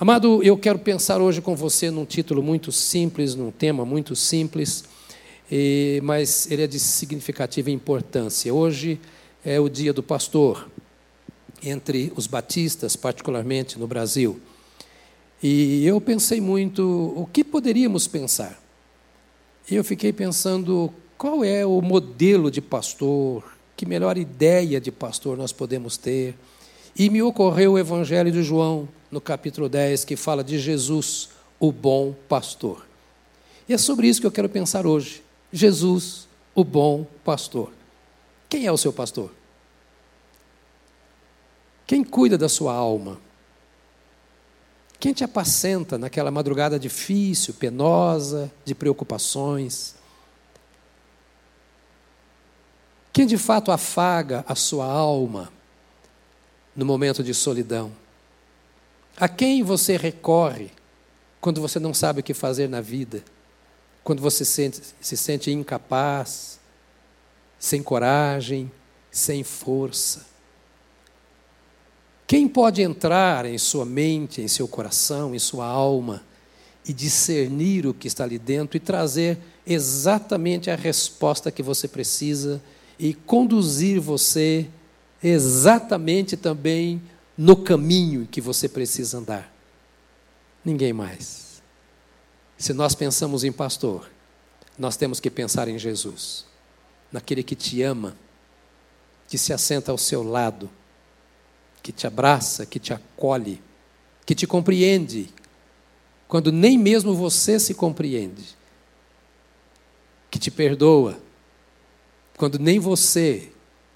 Amado, eu quero pensar hoje com você num título muito simples, num tema muito simples, mas ele é de significativa importância. Hoje é o dia do pastor, entre os batistas, particularmente no Brasil. E eu pensei muito o que poderíamos pensar. E eu fiquei pensando qual é o modelo de pastor, que melhor ideia de pastor nós podemos ter. E me ocorreu o Evangelho de João, no capítulo 10, que fala de Jesus, o bom pastor. E é sobre isso que eu quero pensar hoje. Jesus, o bom pastor. Quem é o seu pastor? Quem cuida da sua alma? Quem te apacenta naquela madrugada difícil, penosa, de preocupações? Quem de fato afaga a sua alma no momento de solidão? A quem você recorre quando você não sabe o que fazer na vida? Quando você sente, se sente incapaz, sem coragem, sem força? Quem pode entrar em sua mente, em seu coração, em sua alma e discernir o que está ali dentro e trazer exatamente a resposta que você precisa e conduzir você exatamente também no caminho que você precisa andar. Ninguém mais. Se nós pensamos em pastor, nós temos que pensar em Jesus, naquele que te ama, que se assenta ao seu lado, que te abraça, que te acolhe, que te compreende, quando nem mesmo você se compreende, que te perdoa, quando nem você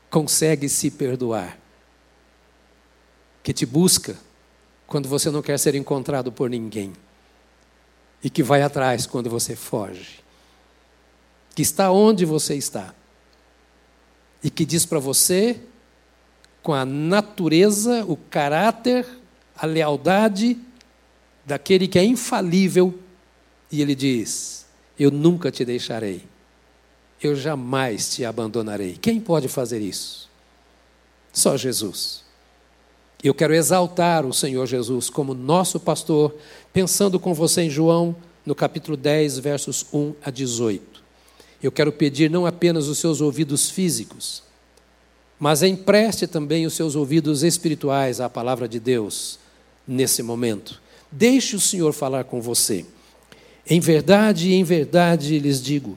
consegue se perdoar que te busca quando você não quer ser encontrado por ninguém, e que vai atrás quando você foge, que está onde você está, e que diz para você, com a natureza, o caráter, a lealdade daquele que é infalível, e ele diz: Eu nunca te deixarei, eu jamais te abandonarei. Quem pode fazer isso? Só Jesus. Eu quero exaltar o Senhor Jesus como nosso pastor, pensando com você em João, no capítulo 10, versos 1 a 18. Eu quero pedir não apenas os seus ouvidos físicos, mas empreste também os seus ouvidos espirituais à palavra de Deus nesse momento. Deixe o Senhor falar com você. Em verdade, em verdade lhes digo: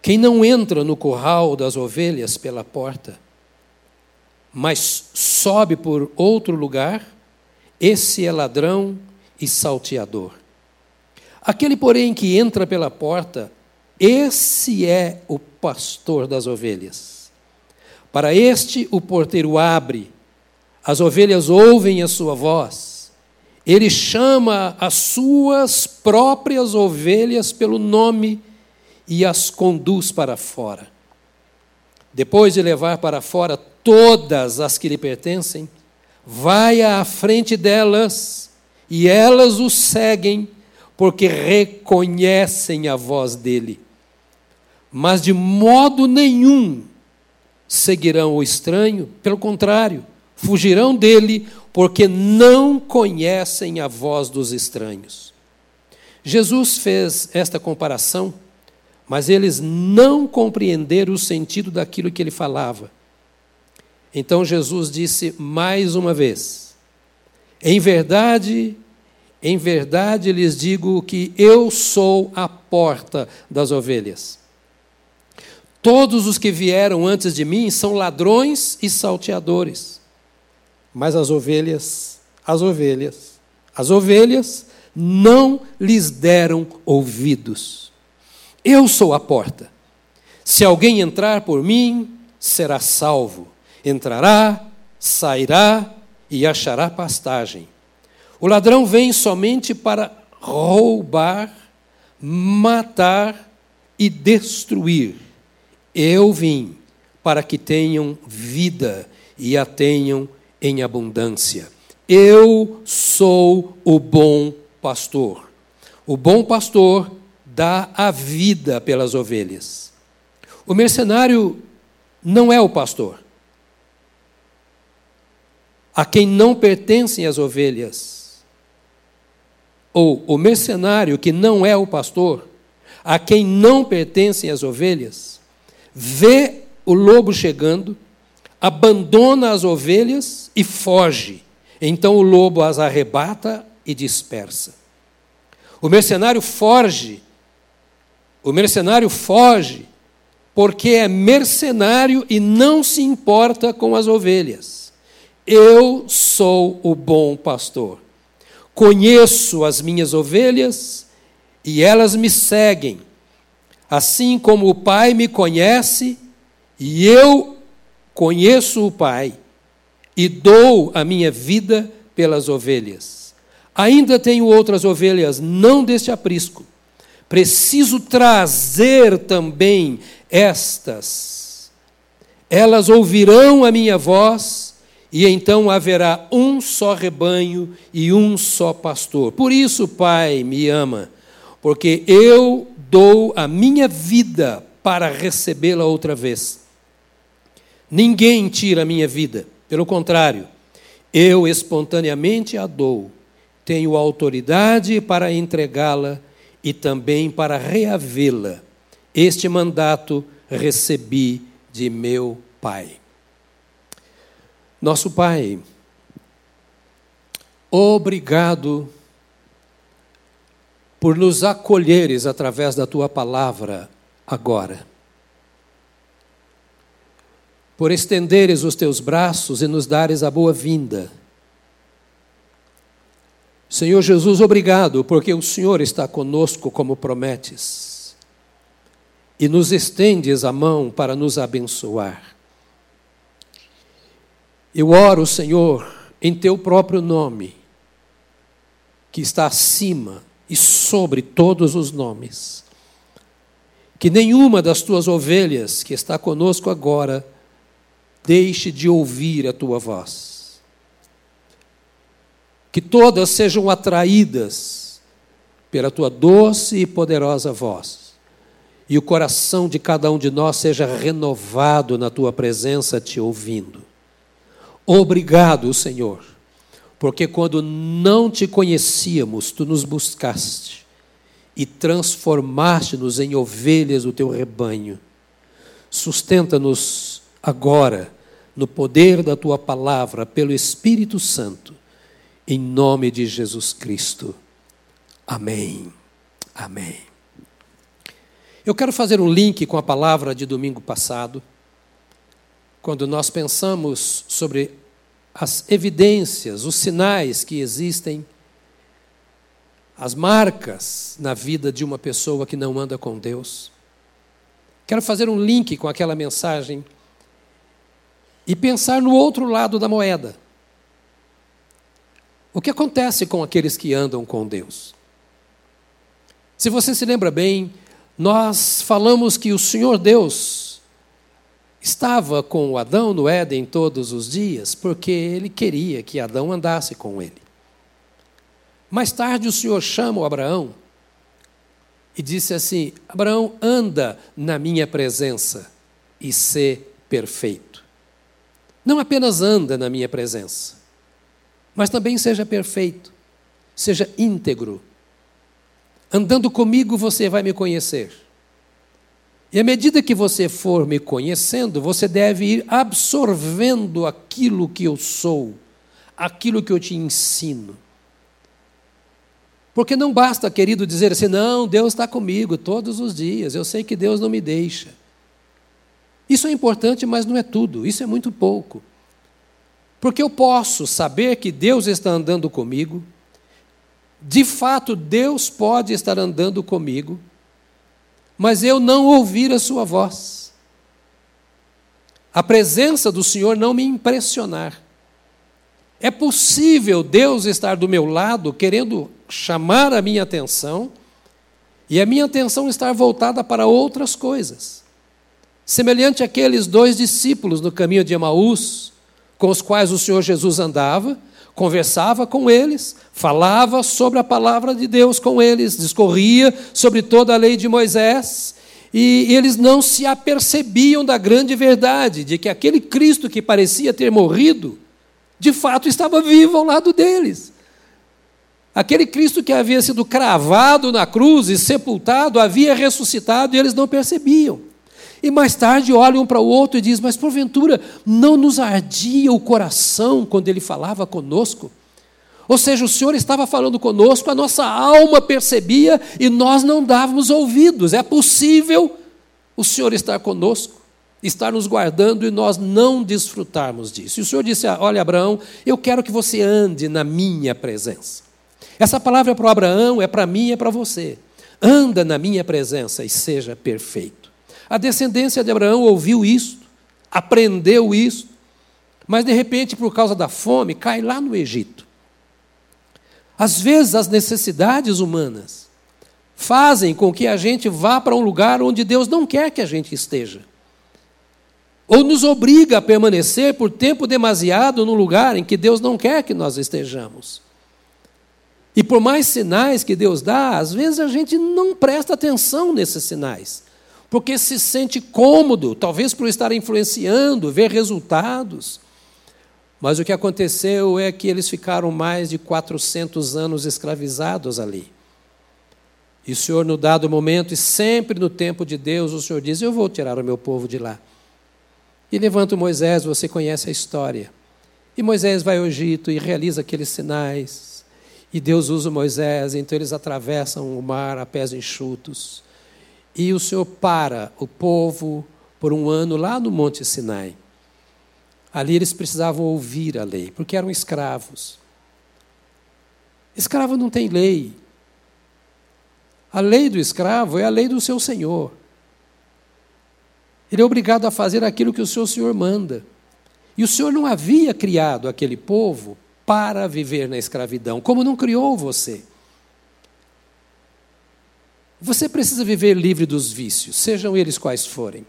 quem não entra no curral das ovelhas pela porta, mas sobe por outro lugar, esse é ladrão e salteador. Aquele, porém, que entra pela porta, esse é o pastor das ovelhas. Para este, o porteiro abre, as ovelhas ouvem a sua voz. Ele chama as suas próprias ovelhas pelo nome e as conduz para fora. Depois de levar para fora todas as que lhe pertencem, vai à frente delas e elas o seguem, porque reconhecem a voz dele. Mas de modo nenhum seguirão o estranho, pelo contrário, fugirão dele, porque não conhecem a voz dos estranhos. Jesus fez esta comparação, mas eles não compreenderam o sentido daquilo que ele falava. Então Jesus disse mais uma vez: Em verdade, em verdade lhes digo que eu sou a porta das ovelhas. Todos os que vieram antes de mim são ladrões e salteadores. Mas as ovelhas, as ovelhas, as ovelhas não lhes deram ouvidos. Eu sou a porta. Se alguém entrar por mim, será salvo entrará, sairá e achará pastagem. O ladrão vem somente para roubar, matar e destruir. Eu vim para que tenham vida e a tenham em abundância. Eu sou o bom pastor. O bom pastor dá a vida pelas ovelhas. O mercenário não é o pastor a quem não pertencem as ovelhas. ou o mercenário que não é o pastor, a quem não pertencem as ovelhas, vê o lobo chegando, abandona as ovelhas e foge. Então o lobo as arrebata e dispersa. O mercenário foge, o mercenário foge porque é mercenário e não se importa com as ovelhas. Eu sou o bom pastor. Conheço as minhas ovelhas e elas me seguem, assim como o Pai me conhece e eu conheço o Pai e dou a minha vida pelas ovelhas. Ainda tenho outras ovelhas, não deste aprisco. Preciso trazer também estas. Elas ouvirão a minha voz, e então haverá um só rebanho e um só pastor. Por isso, Pai, me ama, porque eu dou a minha vida para recebê-la outra vez. Ninguém tira a minha vida, pelo contrário, eu espontaneamente a dou. Tenho autoridade para entregá-la e também para reavê-la. Este mandato recebi de meu Pai. Nosso Pai, obrigado por nos acolheres através da tua palavra agora. Por estenderes os teus braços e nos dares a boa-vinda. Senhor Jesus, obrigado, porque o Senhor está conosco como prometes e nos estendes a mão para nos abençoar. Eu oro, Senhor, em teu próprio nome, que está acima e sobre todos os nomes. Que nenhuma das tuas ovelhas que está conosco agora deixe de ouvir a tua voz. Que todas sejam atraídas pela tua doce e poderosa voz e o coração de cada um de nós seja renovado na tua presença, te ouvindo. Obrigado, Senhor, porque quando não te conhecíamos, tu nos buscaste e transformaste-nos em ovelhas do teu rebanho. Sustenta-nos agora no poder da tua palavra, pelo Espírito Santo, em nome de Jesus Cristo. Amém. Amém. Eu quero fazer um link com a palavra de domingo passado, quando nós pensamos sobre as evidências, os sinais que existem, as marcas na vida de uma pessoa que não anda com Deus. Quero fazer um link com aquela mensagem e pensar no outro lado da moeda. O que acontece com aqueles que andam com Deus? Se você se lembra bem, nós falamos que o Senhor Deus estava com Adão no Éden todos os dias, porque ele queria que Adão andasse com ele. Mais tarde o Senhor chama o Abraão e disse assim: Abraão, anda na minha presença e sê perfeito. Não apenas anda na minha presença, mas também seja perfeito, seja íntegro Andando comigo, você vai me conhecer. E à medida que você for me conhecendo, você deve ir absorvendo aquilo que eu sou, aquilo que eu te ensino. Porque não basta, querido, dizer assim: não, Deus está comigo todos os dias, eu sei que Deus não me deixa. Isso é importante, mas não é tudo, isso é muito pouco. Porque eu posso saber que Deus está andando comigo, de fato, Deus pode estar andando comigo, mas eu não ouvir a sua voz. A presença do Senhor não me impressionar. É possível Deus estar do meu lado, querendo chamar a minha atenção, e a minha atenção estar voltada para outras coisas. Semelhante àqueles dois discípulos no caminho de Emaús, com os quais o Senhor Jesus andava, conversava com eles, falava sobre a palavra de Deus com eles, discorria sobre toda a lei de Moisés, e eles não se apercebiam da grande verdade de que aquele Cristo que parecia ter morrido, de fato estava vivo ao lado deles. Aquele Cristo que havia sido cravado na cruz e sepultado havia ressuscitado e eles não percebiam. E mais tarde olham um para o outro e dizem: Mas porventura não nos ardia o coração quando ele falava conosco? Ou seja, o Senhor estava falando conosco, a nossa alma percebia e nós não dávamos ouvidos. É possível o Senhor estar conosco, estar nos guardando e nós não desfrutarmos disso. E o Senhor disse: Olha, Abraão, eu quero que você ande na minha presença. Essa palavra é para Abraão, é para mim, é para você. Anda na minha presença e seja perfeito. A descendência de Abraão ouviu isso, aprendeu isso, mas de repente, por causa da fome, cai lá no Egito. Às vezes, as necessidades humanas fazem com que a gente vá para um lugar onde Deus não quer que a gente esteja. Ou nos obriga a permanecer por tempo demasiado no lugar em que Deus não quer que nós estejamos. E por mais sinais que Deus dá, às vezes a gente não presta atenção nesses sinais, porque se sente cômodo, talvez por estar influenciando, ver resultados. Mas o que aconteceu é que eles ficaram mais de 400 anos escravizados ali. E o Senhor, no dado momento, e sempre no tempo de Deus, o Senhor diz: Eu vou tirar o meu povo de lá. E levanta Moisés, você conhece a história. E Moisés vai ao Egito e realiza aqueles sinais e Deus usa Moisés, então eles atravessam o mar a pés enxutos. E o Senhor para o povo por um ano lá no Monte Sinai. Ali eles precisavam ouvir a lei, porque eram escravos. Escravo não tem lei. A lei do escravo é a lei do seu senhor. Ele é obrigado a fazer aquilo que o seu senhor manda. E o senhor não havia criado aquele povo para viver na escravidão, como não criou você. Você precisa viver livre dos vícios, sejam eles quais forem.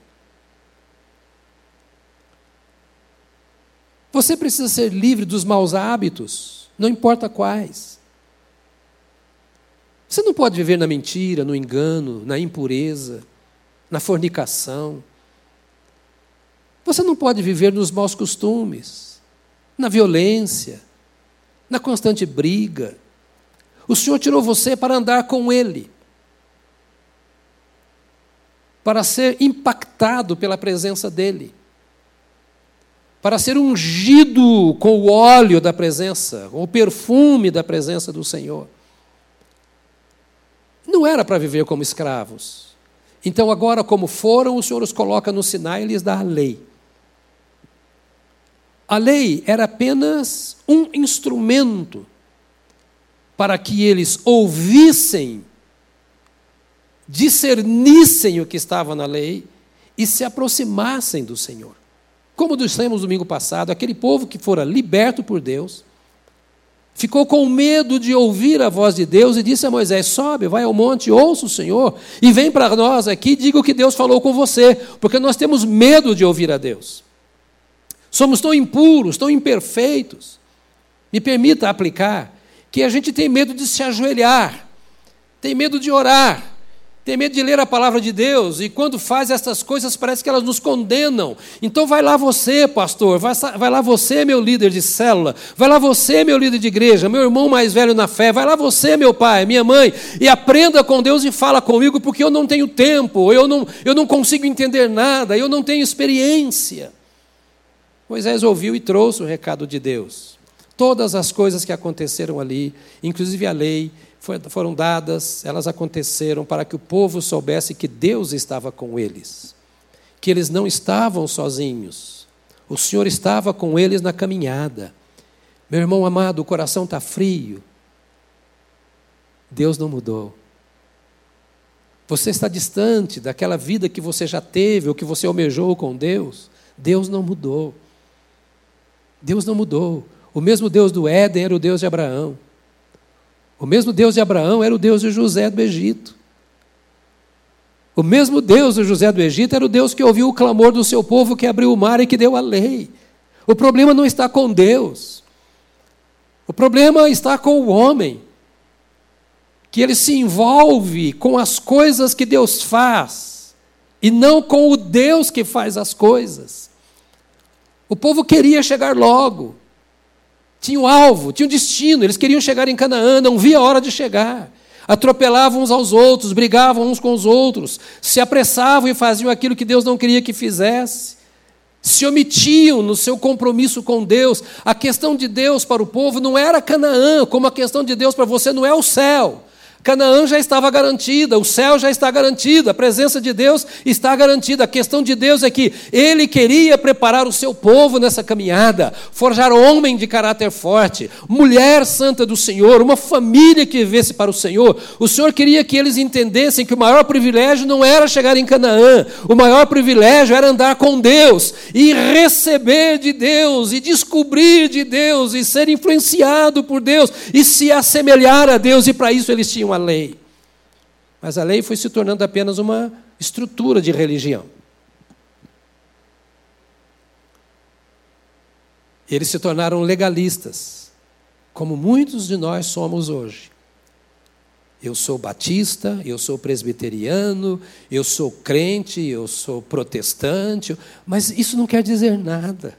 Você precisa ser livre dos maus hábitos, não importa quais. Você não pode viver na mentira, no engano, na impureza, na fornicação. Você não pode viver nos maus costumes, na violência, na constante briga. O Senhor tirou você para andar com Ele, para ser impactado pela presença dEle, para ser ungido com o óleo da presença, com o perfume da presença do Senhor. Não era para viver como escravos. Então, agora, como foram, o Senhor os coloca no Sinai e lhes dá a lei. A lei era apenas um instrumento para que eles ouvissem, discernissem o que estava na lei e se aproximassem do Senhor. Como dissemos domingo passado, aquele povo que fora liberto por Deus, ficou com medo de ouvir a voz de Deus e disse a Moisés: Sobe, vai ao monte, ouça o Senhor e vem para nós aqui e diga o que Deus falou com você, porque nós temos medo de ouvir a Deus. Somos tão impuros, tão imperfeitos. Me permita aplicar que a gente tem medo de se ajoelhar, tem medo de orar, tem medo de ler a palavra de Deus, e quando faz essas coisas parece que elas nos condenam. Então vai lá você, pastor, vai, vai lá você, meu líder de célula, vai lá você, meu líder de igreja, meu irmão mais velho na fé, vai lá você, meu pai, minha mãe, e aprenda com Deus e fala comigo, porque eu não tenho tempo, eu não, eu não consigo entender nada, eu não tenho experiência. Moisés ouviu e trouxe o recado de Deus. Todas as coisas que aconteceram ali, inclusive a lei, foram dadas, elas aconteceram para que o povo soubesse que Deus estava com eles, que eles não estavam sozinhos, o Senhor estava com eles na caminhada. Meu irmão amado, o coração está frio. Deus não mudou. Você está distante daquela vida que você já teve ou que você almejou com Deus. Deus não mudou. Deus não mudou. O mesmo Deus do Éden era o Deus de Abraão. O mesmo Deus de Abraão era o Deus de José do Egito. O mesmo Deus de José do Egito era o Deus que ouviu o clamor do seu povo, que abriu o mar e que deu a lei. O problema não está com Deus. O problema está com o homem, que ele se envolve com as coisas que Deus faz, e não com o Deus que faz as coisas. O povo queria chegar logo. Tinham alvo, tinham destino, eles queriam chegar em Canaã, não via a hora de chegar. Atropelavam uns aos outros, brigavam uns com os outros, se apressavam e faziam aquilo que Deus não queria que fizesse. Se omitiam no seu compromisso com Deus. A questão de Deus para o povo não era Canaã, como a questão de Deus para você não é o céu. Canaã já estava garantida, o céu já está garantido, a presença de Deus está garantida. A questão de Deus é que Ele queria preparar o seu povo nessa caminhada, forjar homem de caráter forte, mulher santa do Senhor, uma família que vivesse para o Senhor. O Senhor queria que eles entendessem que o maior privilégio não era chegar em Canaã, o maior privilégio era andar com Deus e receber de Deus, e descobrir de Deus, e ser influenciado por Deus, e se assemelhar a Deus, e para isso eles tinham a lei. Mas a lei foi se tornando apenas uma estrutura de religião. Eles se tornaram legalistas, como muitos de nós somos hoje. Eu sou batista, eu sou presbiteriano, eu sou crente, eu sou protestante, mas isso não quer dizer nada.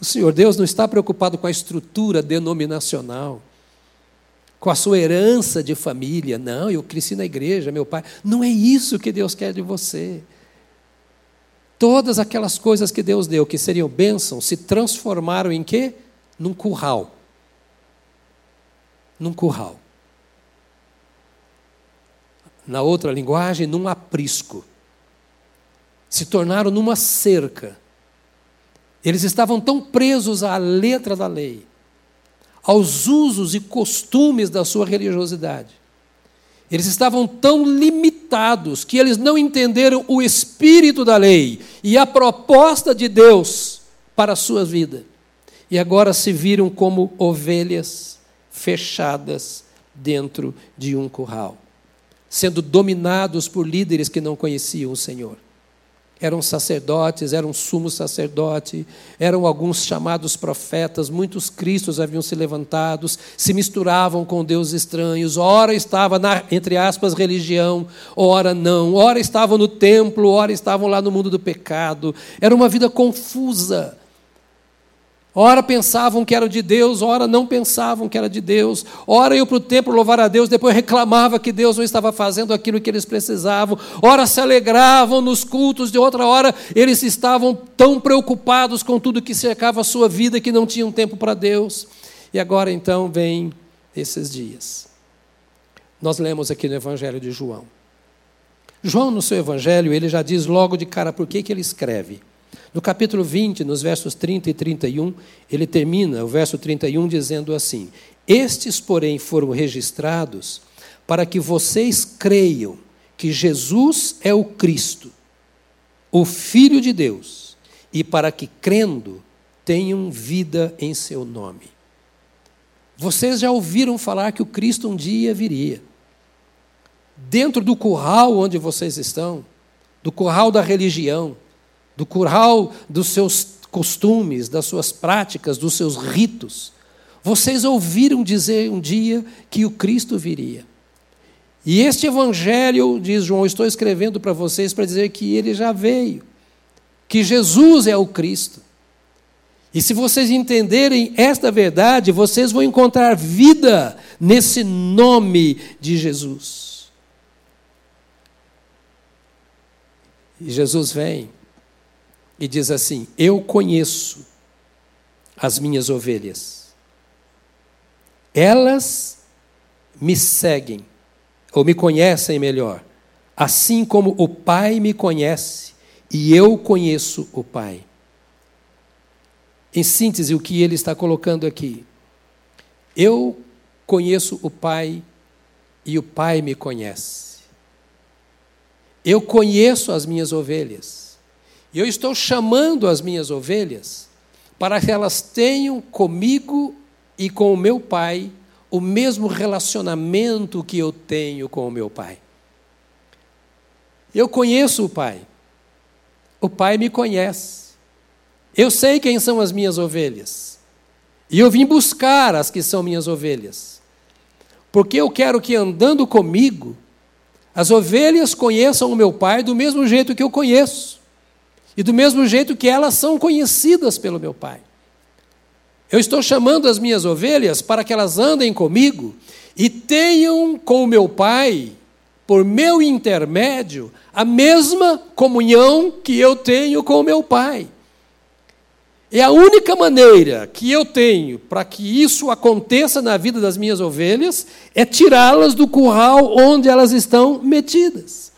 O Senhor Deus não está preocupado com a estrutura denominacional com a sua herança de família. Não, eu cresci na igreja, meu pai. Não é isso que Deus quer de você. Todas aquelas coisas que Deus deu, que seriam bênçãos, se transformaram em quê? Num curral. Num curral. Na outra linguagem, num aprisco. Se tornaram numa cerca. Eles estavam tão presos à letra da lei aos usos e costumes da sua religiosidade. Eles estavam tão limitados que eles não entenderam o espírito da lei e a proposta de Deus para a sua vida. E agora se viram como ovelhas fechadas dentro de um curral, sendo dominados por líderes que não conheciam o Senhor eram sacerdotes, eram sumo sacerdote, eram alguns chamados profetas, muitos cristos haviam se levantados, se misturavam com deuses estranhos, ora estava na, entre aspas, religião, ora não, ora estavam no templo, ora estavam lá no mundo do pecado. Era uma vida confusa. Ora pensavam que era de Deus, ora não pensavam que era de Deus. Ora iam para o templo louvar a Deus, depois reclamava que Deus não estava fazendo aquilo que eles precisavam. Ora se alegravam nos cultos, de outra hora eles estavam tão preocupados com tudo que cercava a sua vida que não tinham tempo para Deus. E agora então vem esses dias. Nós lemos aqui no Evangelho de João. João, no seu Evangelho, ele já diz logo de cara por que, que ele escreve. No capítulo 20, nos versos 30 e 31, ele termina o verso 31 dizendo assim: Estes, porém, foram registrados para que vocês creiam que Jesus é o Cristo, o Filho de Deus, e para que, crendo, tenham vida em seu nome. Vocês já ouviram falar que o Cristo um dia viria. Dentro do curral onde vocês estão, do curral da religião, do curral dos seus costumes, das suas práticas, dos seus ritos. Vocês ouviram dizer um dia que o Cristo viria. E este evangelho, diz João, estou escrevendo para vocês para dizer que ele já veio, que Jesus é o Cristo. E se vocês entenderem esta verdade, vocês vão encontrar vida nesse nome de Jesus. E Jesus vem e diz assim: Eu conheço as minhas ovelhas. Elas me seguem, ou me conhecem melhor, assim como o Pai me conhece e eu conheço o Pai. Em síntese, o que ele está colocando aqui. Eu conheço o Pai e o Pai me conhece. Eu conheço as minhas ovelhas. E eu estou chamando as minhas ovelhas para que elas tenham comigo e com o meu pai o mesmo relacionamento que eu tenho com o meu pai. Eu conheço o pai. O pai me conhece. Eu sei quem são as minhas ovelhas. E eu vim buscar as que são minhas ovelhas. Porque eu quero que andando comigo, as ovelhas conheçam o meu pai do mesmo jeito que eu conheço. E do mesmo jeito que elas são conhecidas pelo meu Pai. Eu estou chamando as minhas ovelhas para que elas andem comigo e tenham com o meu Pai, por meu intermédio, a mesma comunhão que eu tenho com o meu Pai. É a única maneira que eu tenho para que isso aconteça na vida das minhas ovelhas é tirá-las do curral onde elas estão metidas.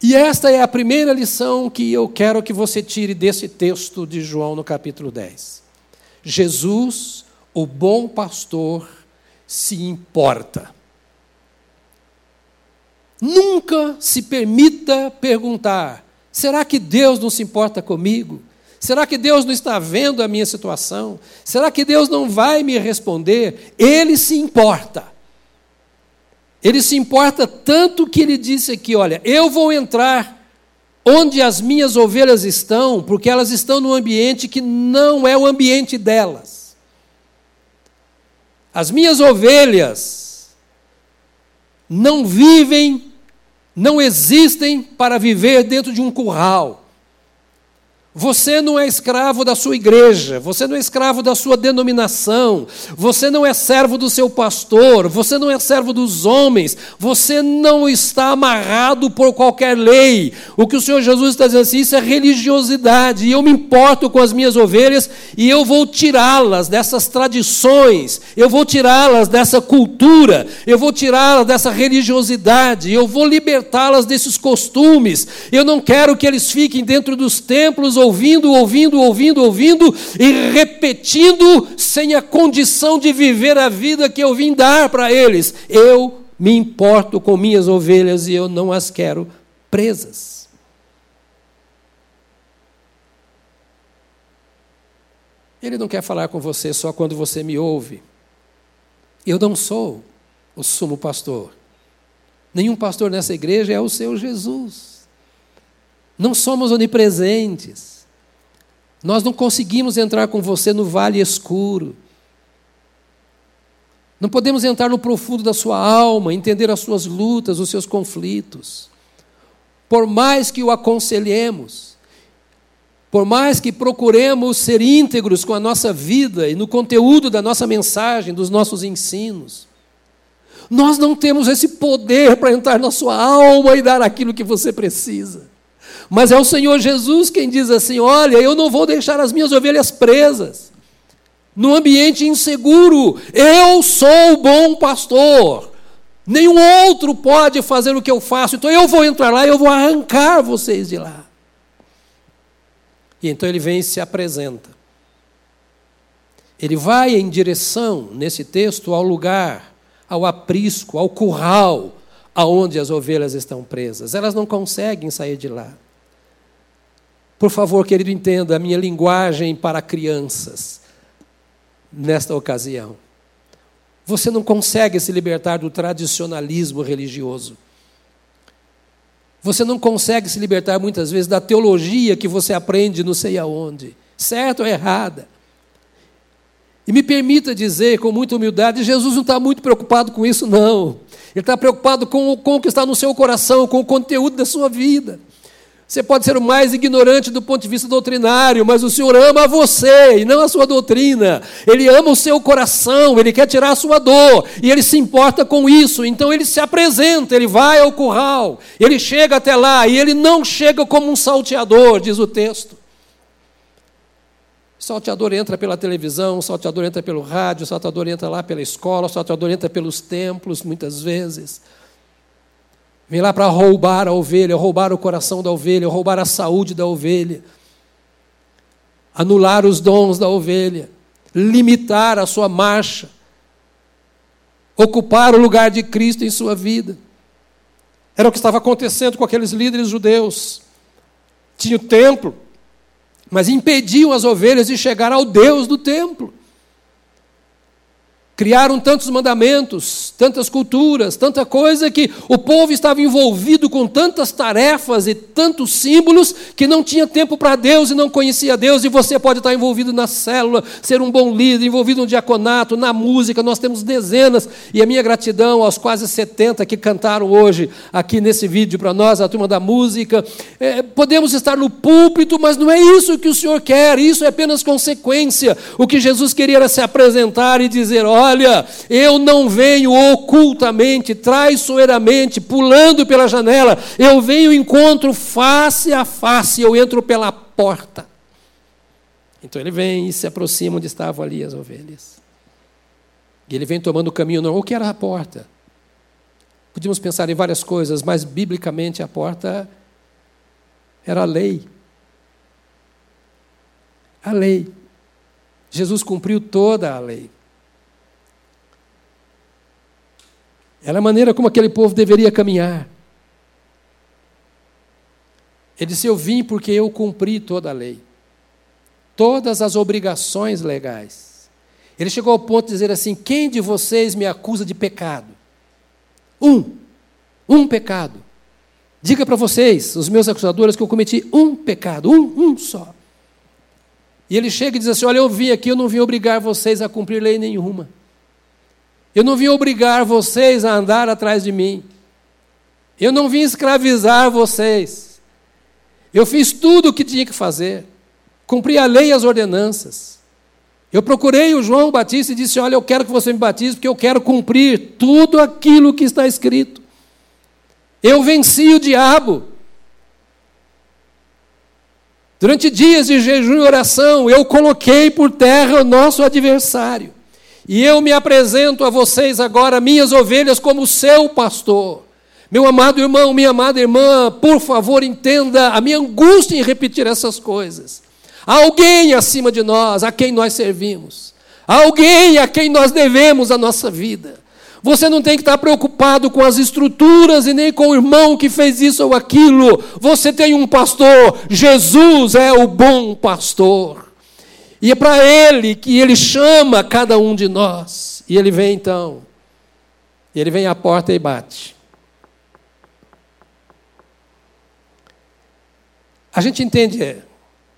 E esta é a primeira lição que eu quero que você tire desse texto de João no capítulo 10. Jesus, o bom pastor, se importa. Nunca se permita perguntar: será que Deus não se importa comigo? Será que Deus não está vendo a minha situação? Será que Deus não vai me responder? Ele se importa. Ele se importa tanto que ele disse aqui: Olha, eu vou entrar onde as minhas ovelhas estão, porque elas estão num ambiente que não é o ambiente delas. As minhas ovelhas não vivem, não existem para viver dentro de um curral. Você não é escravo da sua igreja, você não é escravo da sua denominação, você não é servo do seu pastor, você não é servo dos homens, você não está amarrado por qualquer lei. O que o Senhor Jesus está dizendo assim, isso é religiosidade, e eu me importo com as minhas ovelhas e eu vou tirá-las dessas tradições, eu vou tirá-las dessa cultura, eu vou tirá-las dessa religiosidade, eu vou libertá-las desses costumes. Eu não quero que eles fiquem dentro dos templos ou ouvindo, ouvindo, ouvindo, ouvindo e repetindo sem a condição de viver a vida que eu vim dar para eles. Eu me importo com minhas ovelhas e eu não as quero presas. Ele não quer falar com você só quando você me ouve. Eu não sou o sumo pastor. Nenhum pastor nessa igreja é o seu Jesus. Não somos onipresentes. Nós não conseguimos entrar com você no vale escuro. Não podemos entrar no profundo da sua alma, entender as suas lutas, os seus conflitos. Por mais que o aconselhemos, por mais que procuremos ser íntegros com a nossa vida e no conteúdo da nossa mensagem, dos nossos ensinos, nós não temos esse poder para entrar na sua alma e dar aquilo que você precisa. Mas é o Senhor Jesus quem diz assim: Olha, eu não vou deixar as minhas ovelhas presas, no ambiente inseguro. Eu sou o bom pastor. Nenhum outro pode fazer o que eu faço, então eu vou entrar lá e eu vou arrancar vocês de lá. E então ele vem e se apresenta. Ele vai em direção, nesse texto, ao lugar, ao aprisco, ao curral, aonde as ovelhas estão presas. Elas não conseguem sair de lá. Por favor, querido, entenda a minha linguagem para crianças nesta ocasião. Você não consegue se libertar do tradicionalismo religioso. Você não consegue se libertar muitas vezes da teologia que você aprende não sei aonde, certo ou errada. E me permita dizer com muita humildade: Jesus não está muito preocupado com isso, não. Ele está preocupado com, com o que está no seu coração, com o conteúdo da sua vida. Você pode ser o mais ignorante do ponto de vista doutrinário, mas o Senhor ama você e não a sua doutrina. Ele ama o seu coração, ele quer tirar a sua dor e ele se importa com isso. Então ele se apresenta, ele vai ao curral, ele chega até lá e ele não chega como um salteador, diz o texto. O salteador entra pela televisão, o salteador entra pelo rádio, o salteador entra lá pela escola, o salteador entra pelos templos, muitas vezes. Vem lá para roubar a ovelha, roubar o coração da ovelha, roubar a saúde da ovelha, anular os dons da ovelha, limitar a sua marcha, ocupar o lugar de Cristo em sua vida. Era o que estava acontecendo com aqueles líderes judeus. Tinha o templo, mas impediam as ovelhas de chegar ao Deus do templo. Criaram tantos mandamentos, tantas culturas, tanta coisa que o povo estava envolvido com tantas tarefas e tantos símbolos que não tinha tempo para Deus e não conhecia Deus. E você pode estar envolvido na célula, ser um bom líder, envolvido no diaconato, na música. Nós temos dezenas. E a minha gratidão aos quase 70 que cantaram hoje aqui nesse vídeo para nós, a turma da música. É, podemos estar no púlpito, mas não é isso que o Senhor quer. Isso é apenas consequência. O que Jesus queria era se apresentar e dizer: olha Olha, eu não venho ocultamente, traiçoeiramente, pulando pela janela, eu venho encontro face a face, eu entro pela porta. Então ele vem e se aproxima onde estavam ali as ovelhas. E ele vem tomando o caminho normal. O que era a porta? Podíamos pensar em várias coisas, mas biblicamente a porta era a lei. A lei. Jesus cumpriu toda a lei. Era a maneira como aquele povo deveria caminhar. Ele disse: Eu vim porque eu cumpri toda a lei, todas as obrigações legais. Ele chegou ao ponto de dizer assim: Quem de vocês me acusa de pecado? Um, um pecado. Diga para vocês, os meus acusadores, que eu cometi um pecado, um, um só. E ele chega e diz assim: Olha, eu vim aqui, eu não vim obrigar vocês a cumprir lei nenhuma. Eu não vim obrigar vocês a andar atrás de mim. Eu não vim escravizar vocês. Eu fiz tudo o que tinha que fazer. Cumpri a lei e as ordenanças. Eu procurei o João Batista e disse: Olha, eu quero que você me batize, porque eu quero cumprir tudo aquilo que está escrito. Eu venci o diabo. Durante dias de jejum e oração, eu coloquei por terra o nosso adversário. E eu me apresento a vocês agora, minhas ovelhas, como seu pastor. Meu amado irmão, minha amada irmã, por favor, entenda a minha angústia em repetir essas coisas. Há alguém acima de nós, a quem nós servimos. Há alguém a quem nós devemos a nossa vida. Você não tem que estar preocupado com as estruturas e nem com o irmão que fez isso ou aquilo. Você tem um pastor. Jesus é o bom pastor. E é para Ele que Ele chama cada um de nós. E Ele vem então. Ele vem à porta e bate. A gente entende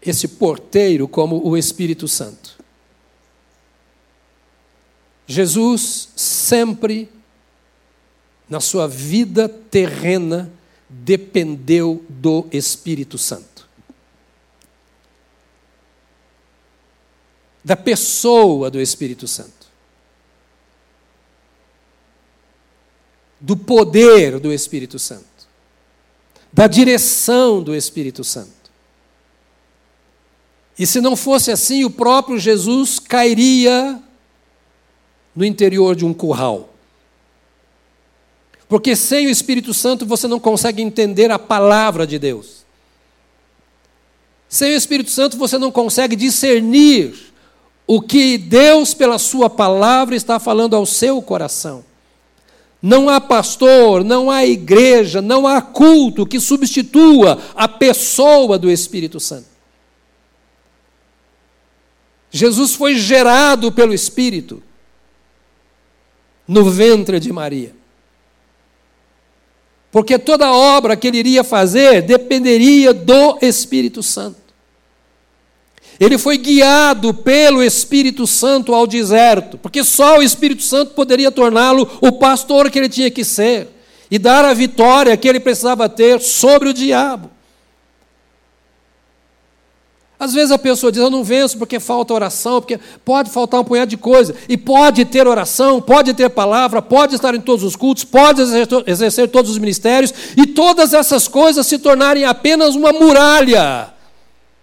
esse porteiro como o Espírito Santo. Jesus sempre, na sua vida terrena, dependeu do Espírito Santo. Da pessoa do Espírito Santo, do poder do Espírito Santo, da direção do Espírito Santo. E se não fosse assim, o próprio Jesus cairia no interior de um curral. Porque sem o Espírito Santo você não consegue entender a palavra de Deus. Sem o Espírito Santo você não consegue discernir o que Deus, pela Sua palavra, está falando ao seu coração. Não há pastor, não há igreja, não há culto que substitua a pessoa do Espírito Santo. Jesus foi gerado pelo Espírito no ventre de Maria. Porque toda obra que ele iria fazer dependeria do Espírito Santo. Ele foi guiado pelo Espírito Santo ao deserto, porque só o Espírito Santo poderia torná-lo o pastor que ele tinha que ser e dar a vitória que ele precisava ter sobre o diabo. Às vezes a pessoa diz: Eu não venço porque falta oração, porque pode faltar um punhado de coisa. E pode ter oração, pode ter palavra, pode estar em todos os cultos, pode exercer todos os ministérios, e todas essas coisas se tornarem apenas uma muralha,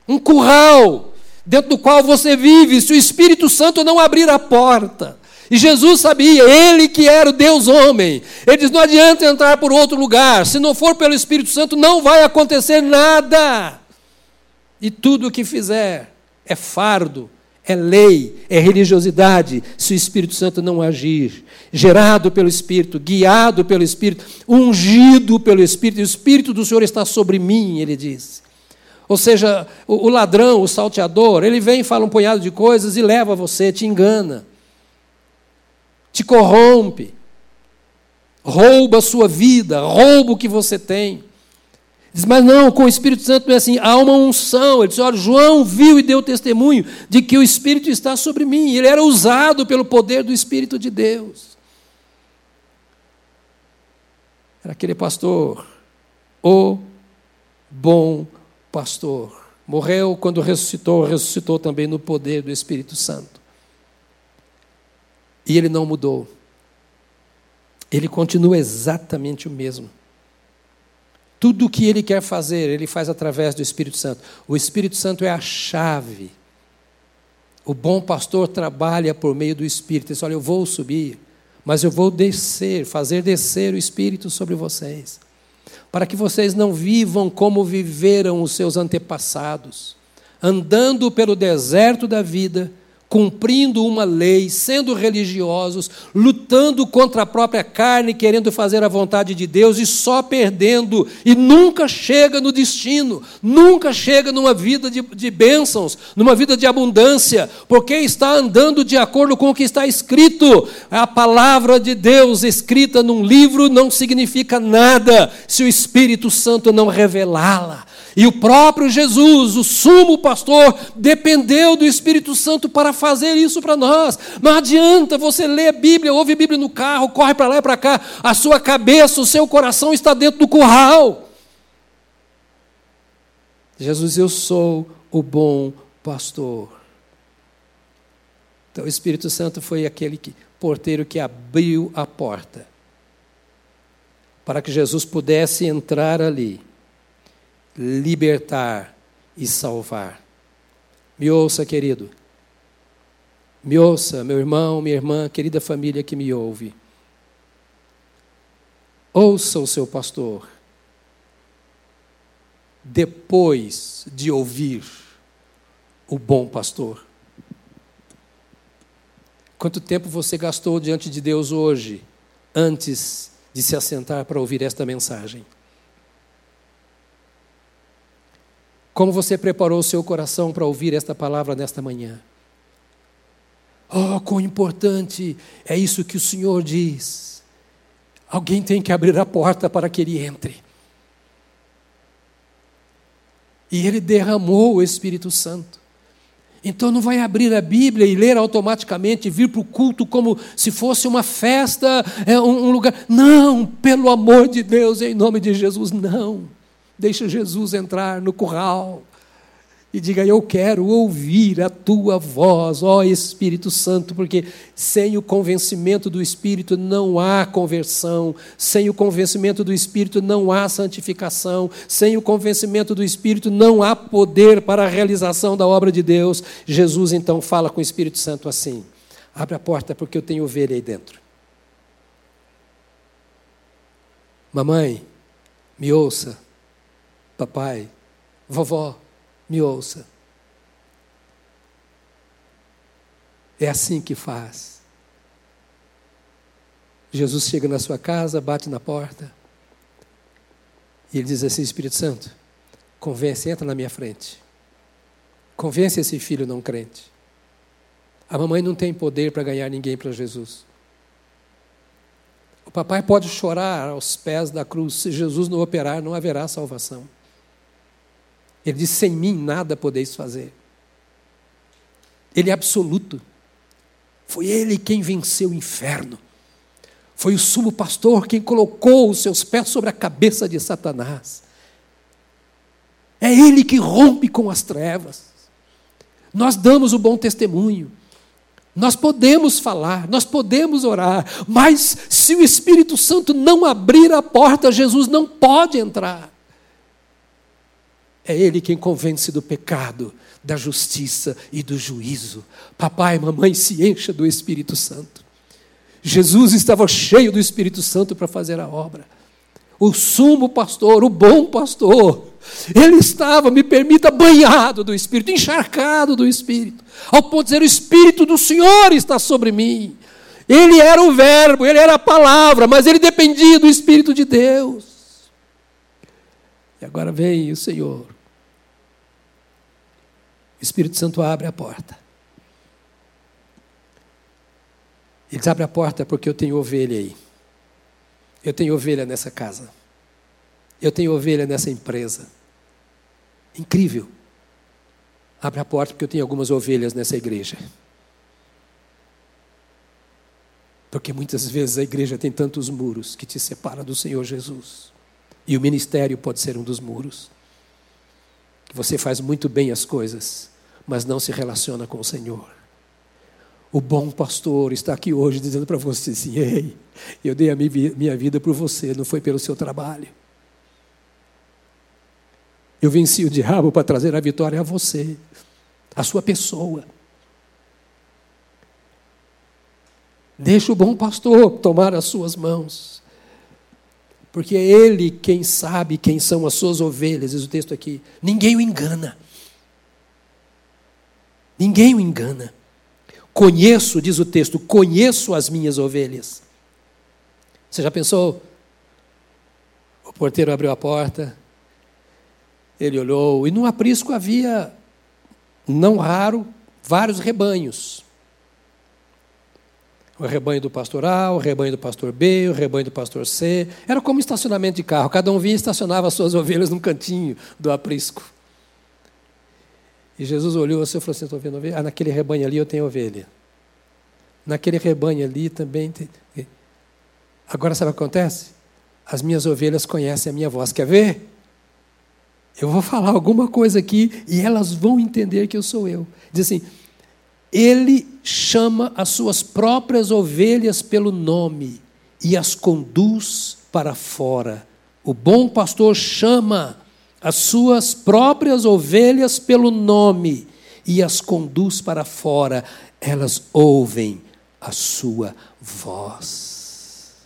um curral, dentro do qual você vive, se o Espírito Santo não abrir a porta. E Jesus sabia, ele que era o Deus homem. Ele diz: não adianta entrar por outro lugar, se não for pelo Espírito Santo, não vai acontecer nada. E tudo o que fizer é fardo, é lei, é religiosidade, se o Espírito Santo não agir. Gerado pelo Espírito, guiado pelo Espírito, ungido pelo Espírito, e o Espírito do Senhor está sobre mim, ele diz. Ou seja, o, ladrão, o salteador, ele vem fala um punhado de coisas e leva você, te engana. te corrompe, rouba a sua vida, rouba o que você tem. Diz, mas não, com o Espírito Santo não é assim, há uma unção. Ele diz: olha, João viu e deu testemunho de que o Espírito está sobre mim. Ele era usado pelo poder do Espírito de Deus. Era aquele pastor, o bom pastor. Morreu quando ressuscitou, ressuscitou também no poder do Espírito Santo. E ele não mudou. Ele continua exatamente o mesmo. Tudo o que ele quer fazer, ele faz através do Espírito Santo. O Espírito Santo é a chave. O bom pastor trabalha por meio do Espírito. Ele diz: Olha, eu vou subir, mas eu vou descer, fazer descer o Espírito sobre vocês, para que vocês não vivam como viveram os seus antepassados, andando pelo deserto da vida cumprindo uma lei, sendo religiosos, lutando contra a própria carne, querendo fazer a vontade de Deus e só perdendo, e nunca chega no destino, nunca chega numa vida de, de bênçãos, numa vida de abundância, porque está andando de acordo com o que está escrito. A palavra de Deus escrita num livro não significa nada se o Espírito Santo não revelá-la. E o próprio Jesus, o sumo pastor, dependeu do Espírito Santo para fazer isso para nós. Não adianta você ler a Bíblia, ouve a Bíblia no carro, corre para lá e para cá, a sua cabeça, o seu coração está dentro do curral. Jesus, eu sou o bom pastor. Então o Espírito Santo foi aquele que, porteiro que abriu a porta para que Jesus pudesse entrar ali libertar e salvar. Me ouça, querido. Me ouça, meu irmão, minha irmã, querida família que me ouve. Ouça o seu pastor. Depois de ouvir o bom pastor. Quanto tempo você gastou diante de Deus hoje, antes de se assentar para ouvir esta mensagem? Como você preparou o seu coração para ouvir esta palavra nesta manhã? Oh, quão importante é isso que o Senhor diz. Alguém tem que abrir a porta para que ele entre. E ele derramou o Espírito Santo. Então não vai abrir a Bíblia e ler automaticamente, vir para o culto como se fosse uma festa, é um, lugar. Não, pelo amor de Deus, em nome de Jesus, não. Deixa Jesus entrar no curral e diga: Eu quero ouvir a tua voz, ó Espírito Santo, porque sem o convencimento do Espírito não há conversão, sem o convencimento do Espírito não há santificação, sem o convencimento do Espírito não há poder para a realização da obra de Deus. Jesus então fala com o Espírito Santo assim: Abre a porta porque eu tenho ovelha aí dentro. Mamãe, me ouça papai, vovó, me ouça. É assim que faz. Jesus chega na sua casa, bate na porta, e ele diz assim: Espírito Santo, convence, entra na minha frente. Convence esse filho não crente. A mamãe não tem poder para ganhar ninguém para Jesus. O papai pode chorar aos pés da cruz. Se Jesus não operar, não haverá salvação. Ele diz: sem mim nada podeis fazer. Ele é absoluto. Foi ele quem venceu o inferno. Foi o sumo pastor quem colocou os seus pés sobre a cabeça de Satanás. É ele que rompe com as trevas. Nós damos o bom testemunho. Nós podemos falar, nós podemos orar, mas se o Espírito Santo não abrir a porta, Jesus não pode entrar. É Ele quem convence do pecado, da justiça e do juízo. Papai, mamãe, se encha do Espírito Santo. Jesus estava cheio do Espírito Santo para fazer a obra. O sumo pastor, o bom pastor, ele estava, me permita, banhado do Espírito, encharcado do Espírito, ao ponto de dizer: O Espírito do Senhor está sobre mim. Ele era o Verbo, ele era a palavra, mas ele dependia do Espírito de Deus. E agora vem o Senhor Espírito Santo abre a porta. Ele diz: abre a porta porque eu tenho ovelha aí. Eu tenho ovelha nessa casa. Eu tenho ovelha nessa empresa. Incrível. Abre a porta porque eu tenho algumas ovelhas nessa igreja. Porque muitas vezes a igreja tem tantos muros que te separa do Senhor Jesus. E o ministério pode ser um dos muros. Você faz muito bem as coisas, mas não se relaciona com o Senhor. O bom pastor está aqui hoje dizendo para você assim: Ei, eu dei a minha vida por você, não foi pelo seu trabalho. Eu venci o diabo para trazer a vitória a você, a sua pessoa. Deixa o bom pastor tomar as suas mãos. Porque é ele quem sabe quem são as suas ovelhas, diz o texto aqui. Ninguém o engana. Ninguém o engana. Conheço, diz o texto, conheço as minhas ovelhas. Você já pensou? O porteiro abriu a porta, ele olhou, e no aprisco havia, não raro, vários rebanhos. O rebanho do pastor A, o rebanho do pastor B, o rebanho do pastor C. Era como estacionamento de carro. Cada um vinha e estacionava as suas ovelhas num cantinho do aprisco. E Jesus olhou assim e falou assim: Estou vendo ovelha? Ah, naquele rebanho ali eu tenho ovelha. Naquele rebanho ali também tem. Agora sabe o que acontece? As minhas ovelhas conhecem a minha voz. Quer ver? Eu vou falar alguma coisa aqui e elas vão entender que eu sou eu. Diz assim: Ele chama as suas próprias ovelhas pelo nome e as conduz para fora. O bom pastor chama as suas próprias ovelhas pelo nome e as conduz para fora. Elas ouvem a sua voz.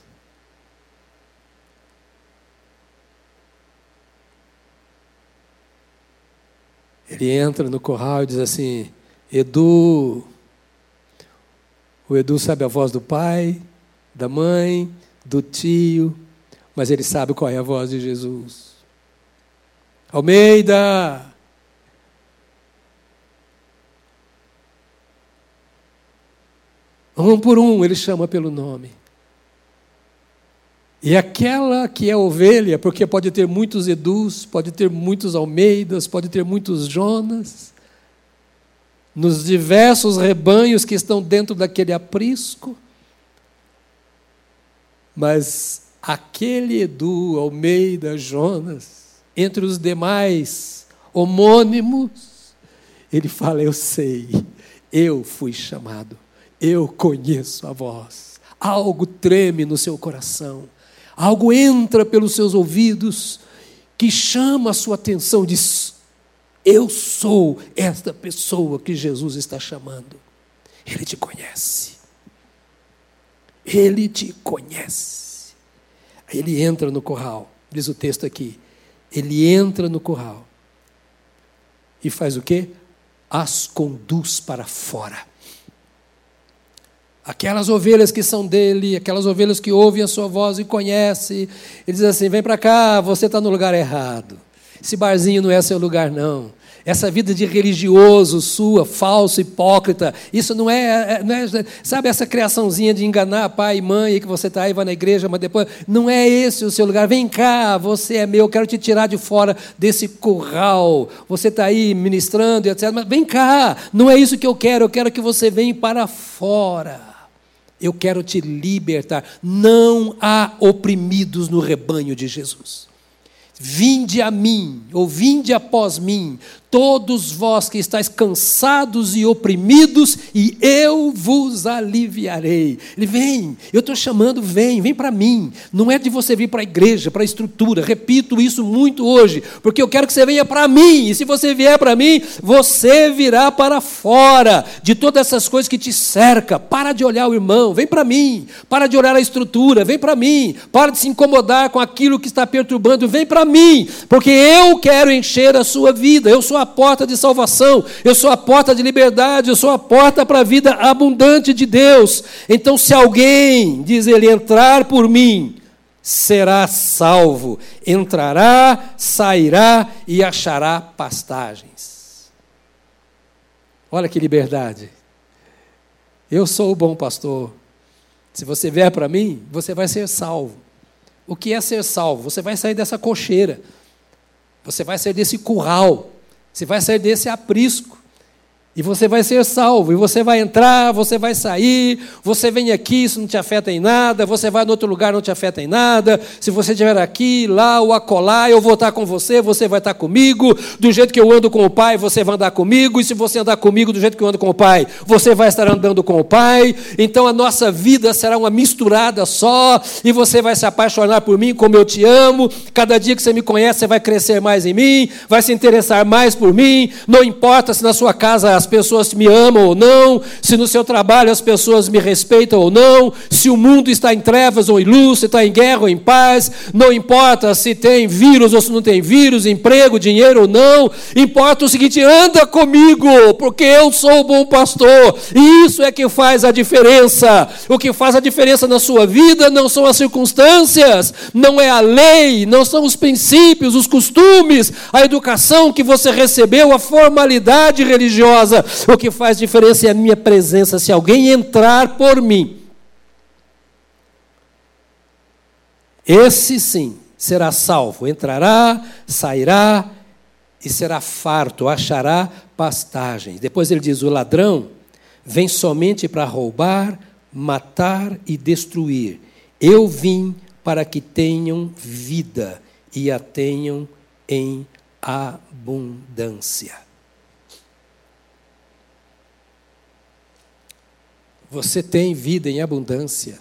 Ele entra no curral e diz assim: Edu. O Edu sabe a voz do pai, da mãe, do tio, mas ele sabe qual é a voz de Jesus. Almeida! Um por um ele chama pelo nome. E aquela que é ovelha, porque pode ter muitos Edus, pode ter muitos Almeidas, pode ter muitos Jonas, nos diversos rebanhos que estão dentro daquele aprisco, mas aquele Edu, Almeida, Jonas, entre os demais homônimos, ele fala: Eu sei, eu fui chamado, eu conheço a voz. Algo treme no seu coração algo entra pelos seus ouvidos que chama a sua atenção, diz: Eu sou esta pessoa que Jesus está chamando. Ele te conhece. Ele te conhece. Ele entra no curral, diz o texto aqui. Ele entra no curral e faz o quê? As conduz para fora. Aquelas ovelhas que são dele, aquelas ovelhas que ouvem a sua voz e conhecem, ele diz assim: vem para cá, você está no lugar errado. Esse barzinho não é seu lugar, não. Essa vida de religioso sua, falso, hipócrita, isso não é, é não é, sabe, essa criaçãozinha de enganar pai e mãe, que você está aí, vai na igreja, mas depois, não é esse o seu lugar. Vem cá, você é meu, quero te tirar de fora desse curral. Você está aí ministrando etc. Mas vem cá, não é isso que eu quero, eu quero que você venha para fora. Eu quero te libertar. Não há oprimidos no rebanho de Jesus. Vinde a mim, ou vinde após mim, todos vós que estáis cansados e oprimidos, e eu vos aliviarei. Ele vem, eu estou chamando, vem, vem para mim. Não é de você vir para a igreja, para a estrutura. Repito isso muito hoje, porque eu quero que você venha para mim. E se você vier para mim, você virá para fora de todas essas coisas que te cerca. Para de olhar o irmão, vem para mim. Para de olhar a estrutura, vem para mim. Para de se incomodar com aquilo que está perturbando, vem para mim, porque eu quero encher a sua vida. Eu sou a porta de salvação, eu sou a porta de liberdade, eu sou a porta para a vida abundante de Deus. Então, se alguém, diz ele, entrar por mim, será salvo, entrará, sairá e achará pastagens. Olha que liberdade. Eu sou o bom pastor. Se você vier para mim, você vai ser salvo. O que é ser salvo? Você vai sair dessa cocheira. Você vai sair desse curral. Você vai sair desse aprisco. E você vai ser salvo, e você vai entrar, você vai sair, você vem aqui, isso não te afeta em nada, você vai no outro lugar, não te afeta em nada. Se você estiver aqui, lá ou acolá, eu vou estar com você, você vai estar comigo. Do jeito que eu ando com o Pai, você vai andar comigo, e se você andar comigo do jeito que eu ando com o Pai, você vai estar andando com o Pai. Então a nossa vida será uma misturada só, e você vai se apaixonar por mim como eu te amo. Cada dia que você me conhece, você vai crescer mais em mim, vai se interessar mais por mim. Não importa se na sua casa as pessoas me amam ou não, se no seu trabalho as pessoas me respeitam ou não, se o mundo está em trevas ou em luz, se está em guerra ou em paz, não importa se tem vírus ou se não tem vírus, emprego, dinheiro ou não, importa o seguinte: anda comigo, porque eu sou o bom pastor, e isso é que faz a diferença. O que faz a diferença na sua vida não são as circunstâncias, não é a lei, não são os princípios, os costumes, a educação que você recebeu, a formalidade religiosa o que faz diferença é a minha presença. Se alguém entrar por mim, esse sim será salvo. Entrará, sairá e será farto, achará pastagem. Depois ele diz: o ladrão vem somente para roubar, matar e destruir. Eu vim para que tenham vida e a tenham em abundância. Você tem vida em abundância.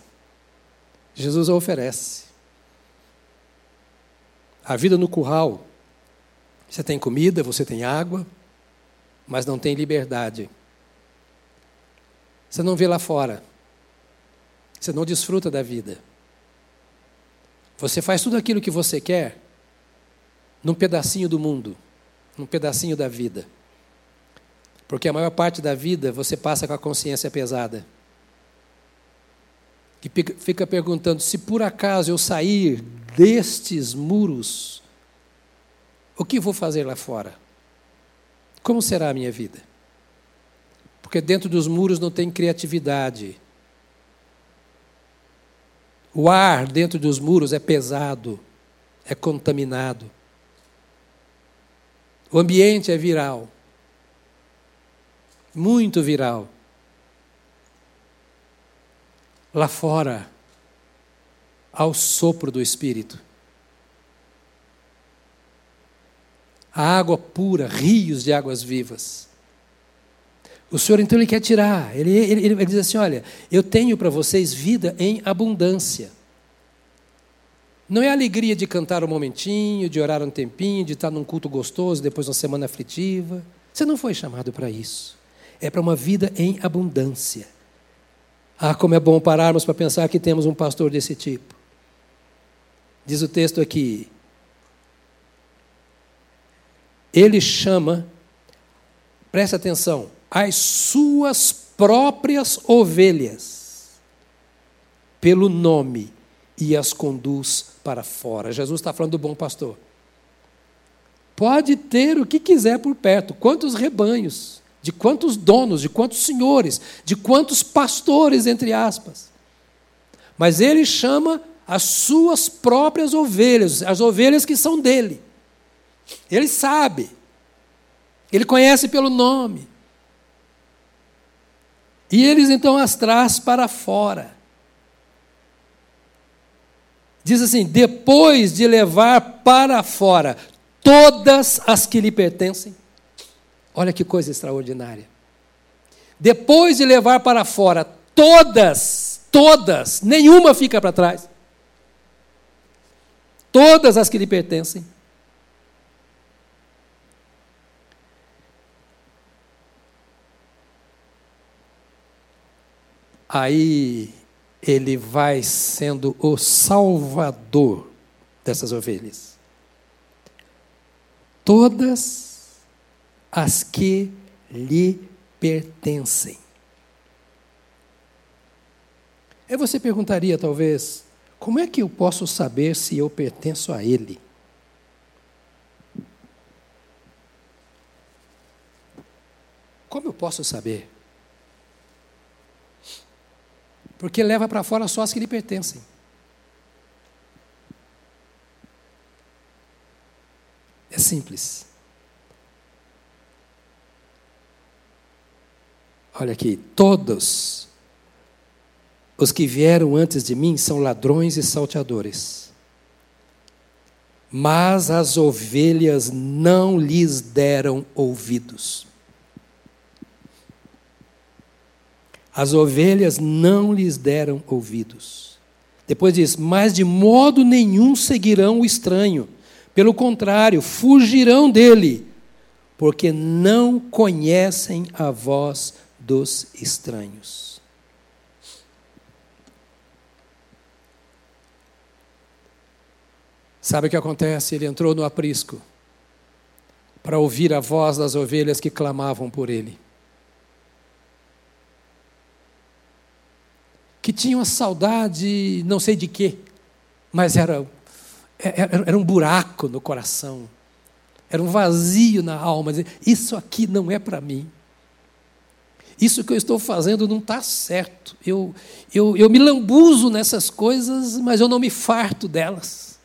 Jesus a oferece. A vida no curral. Você tem comida, você tem água, mas não tem liberdade. Você não vê lá fora. Você não desfruta da vida. Você faz tudo aquilo que você quer num pedacinho do mundo, num pedacinho da vida. Porque a maior parte da vida você passa com a consciência pesada que fica perguntando: se por acaso eu sair destes muros, o que vou fazer lá fora? Como será a minha vida? Porque dentro dos muros não tem criatividade. O ar dentro dos muros é pesado, é contaminado. O ambiente é viral. Muito viral. Lá fora, ao sopro do Espírito. A água pura, rios de águas vivas. O Senhor então ele quer tirar, ele, ele, ele diz assim: olha, eu tenho para vocês vida em abundância. Não é a alegria de cantar um momentinho, de orar um tempinho, de estar num culto gostoso, depois uma semana aflitiva. Você não foi chamado para isso. É para uma vida em abundância. Ah, como é bom pararmos para pensar que temos um pastor desse tipo. Diz o texto aqui. Ele chama, presta atenção, as suas próprias ovelhas pelo nome e as conduz para fora. Jesus está falando do bom pastor. Pode ter o que quiser por perto, quantos rebanhos de quantos donos, de quantos senhores, de quantos pastores, entre aspas. Mas ele chama as suas próprias ovelhas, as ovelhas que são dele. Ele sabe, ele conhece pelo nome. E eles então as traz para fora. Diz assim: depois de levar para fora todas as que lhe pertencem, Olha que coisa extraordinária. Depois de levar para fora todas, todas, nenhuma fica para trás. Todas as que lhe pertencem. Aí ele vai sendo o salvador dessas ovelhas. Todas as que lhe pertencem. Aí você perguntaria, talvez, como é que eu posso saber se eu pertenço a Ele? Como eu posso saber? Porque leva para fora só as que lhe pertencem. É simples. Olha aqui, todos os que vieram antes de mim são ladrões e salteadores. Mas as ovelhas não lhes deram ouvidos. As ovelhas não lhes deram ouvidos. Depois diz: Mas de modo nenhum seguirão o estranho. Pelo contrário, fugirão dele, porque não conhecem a voz dos estranhos. Sabe o que acontece? Ele entrou no aprisco para ouvir a voz das ovelhas que clamavam por ele. Que tinham a saudade, não sei de quê, mas era, era, era um buraco no coração, era um vazio na alma. Isso aqui não é para mim. Isso que eu estou fazendo não está certo. Eu, eu, eu me lambuzo nessas coisas, mas eu não me farto delas.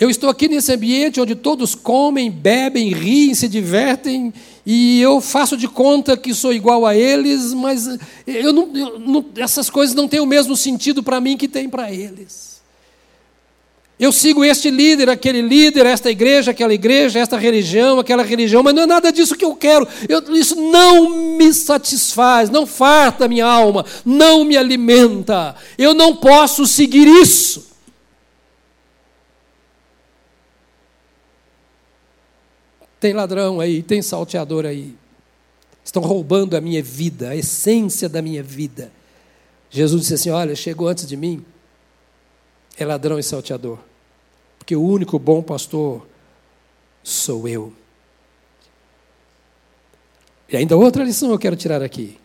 Eu estou aqui nesse ambiente onde todos comem, bebem, riem, se divertem, e eu faço de conta que sou igual a eles, mas eu não, eu não, essas coisas não têm o mesmo sentido para mim que tem para eles. Eu sigo este líder, aquele líder, esta igreja, aquela igreja, esta religião, aquela religião, mas não é nada disso que eu quero. Eu, isso não me satisfaz, não farta minha alma, não me alimenta. Eu não posso seguir isso. Tem ladrão aí, tem salteador aí. Estão roubando a minha vida, a essência da minha vida. Jesus disse assim: Olha, chegou antes de mim, é ladrão e salteador porque o único bom pastor sou eu. E ainda outra lição eu quero tirar aqui.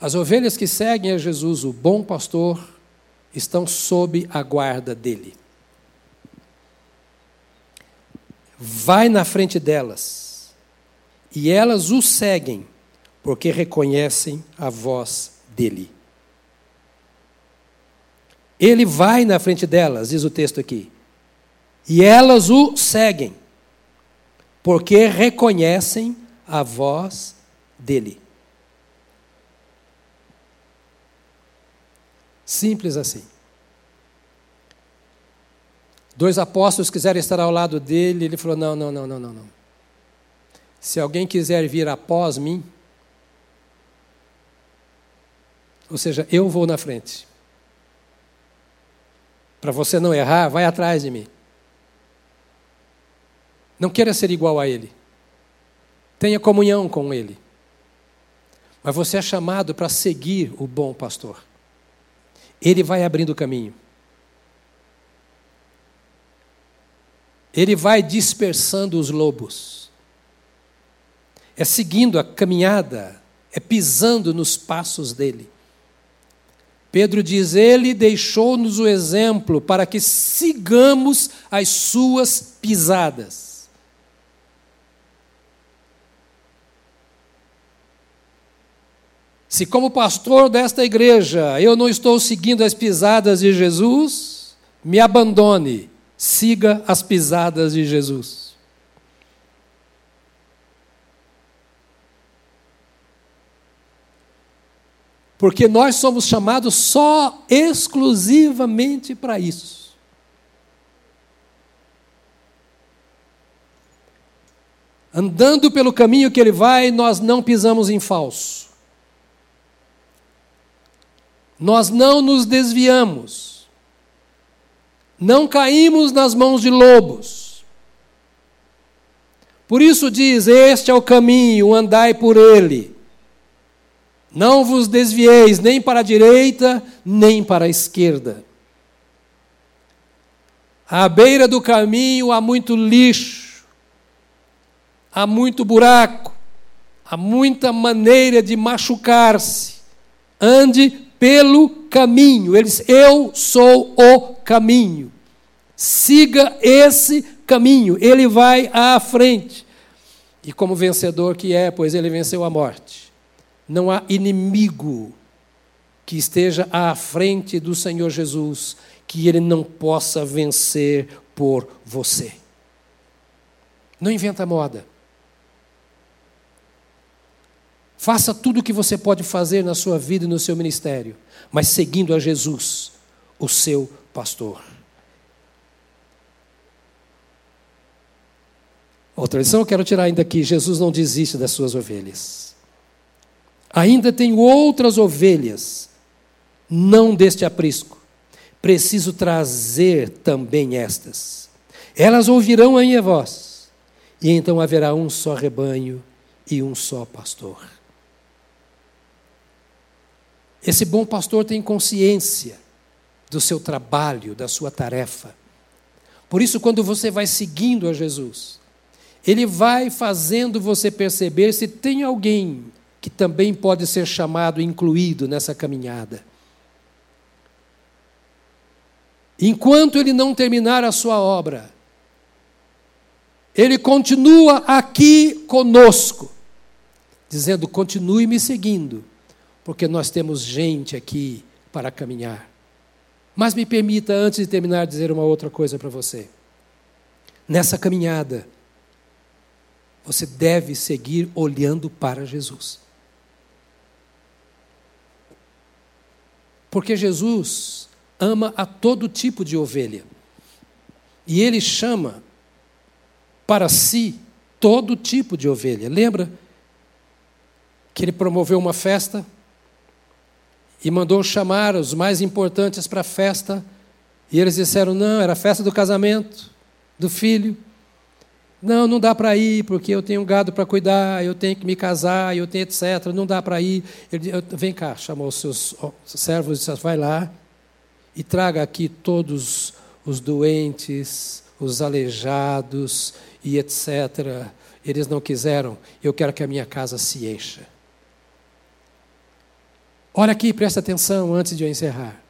As ovelhas que seguem a Jesus, o bom pastor, estão sob a guarda dele. Vai na frente delas, e elas o seguem, porque reconhecem a voz dele. Ele vai na frente delas, diz o texto aqui. E elas o seguem, porque reconhecem a voz dele. Simples assim. Dois apóstolos quiseram estar ao lado dele, ele falou: não, não, não, não, não, não. Se alguém quiser vir após mim, ou seja, eu vou na frente. Para você não errar, vai atrás de mim. Não queira ser igual a Ele. Tenha comunhão com Ele. Mas você é chamado para seguir o bom pastor. Ele vai abrindo o caminho. Ele vai dispersando os lobos. É seguindo a caminhada, é pisando nos passos dele. Pedro diz: Ele deixou-nos o exemplo para que sigamos as suas pisadas. Se, como pastor desta igreja, eu não estou seguindo as pisadas de Jesus, me abandone, siga as pisadas de Jesus. Porque nós somos chamados só exclusivamente para isso. Andando pelo caminho que ele vai, nós não pisamos em falso. Nós não nos desviamos. Não caímos nas mãos de lobos. Por isso diz: Este é o caminho, andai por ele. Não vos desvieis nem para a direita, nem para a esquerda. À beira do caminho há muito lixo, há muito buraco, há muita maneira de machucar-se. Ande pelo caminho. Ele diz: Eu sou o caminho. Siga esse caminho, ele vai à frente. E como vencedor que é, pois ele venceu a morte. Não há inimigo que esteja à frente do Senhor Jesus que ele não possa vencer por você. Não inventa moda. Faça tudo o que você pode fazer na sua vida e no seu ministério, mas seguindo a Jesus, o seu pastor. Outra lição eu quero tirar ainda aqui: Jesus não desiste das suas ovelhas. Ainda tenho outras ovelhas, não deste aprisco. Preciso trazer também estas. Elas ouvirão a minha voz, e então haverá um só rebanho e um só pastor. Esse bom pastor tem consciência do seu trabalho, da sua tarefa. Por isso, quando você vai seguindo a Jesus, ele vai fazendo você perceber se tem alguém que também pode ser chamado, incluído nessa caminhada. Enquanto ele não terminar a sua obra, ele continua aqui conosco, dizendo: continue me seguindo, porque nós temos gente aqui para caminhar. Mas me permita, antes de terminar, dizer uma outra coisa para você. Nessa caminhada, você deve seguir olhando para Jesus. Porque Jesus ama a todo tipo de ovelha. E ele chama para si todo tipo de ovelha. Lembra que ele promoveu uma festa e mandou chamar os mais importantes para a festa, e eles disseram: não, era a festa do casamento do filho. Não, não dá para ir, porque eu tenho um gado para cuidar, eu tenho que me casar, eu tenho etc. Não dá para ir. Ele, vem cá, chamou os seus servos e disse: vai lá e traga aqui todos os doentes, os aleijados e etc. Eles não quiseram, eu quero que a minha casa se encha. Olha aqui, presta atenção antes de eu encerrar.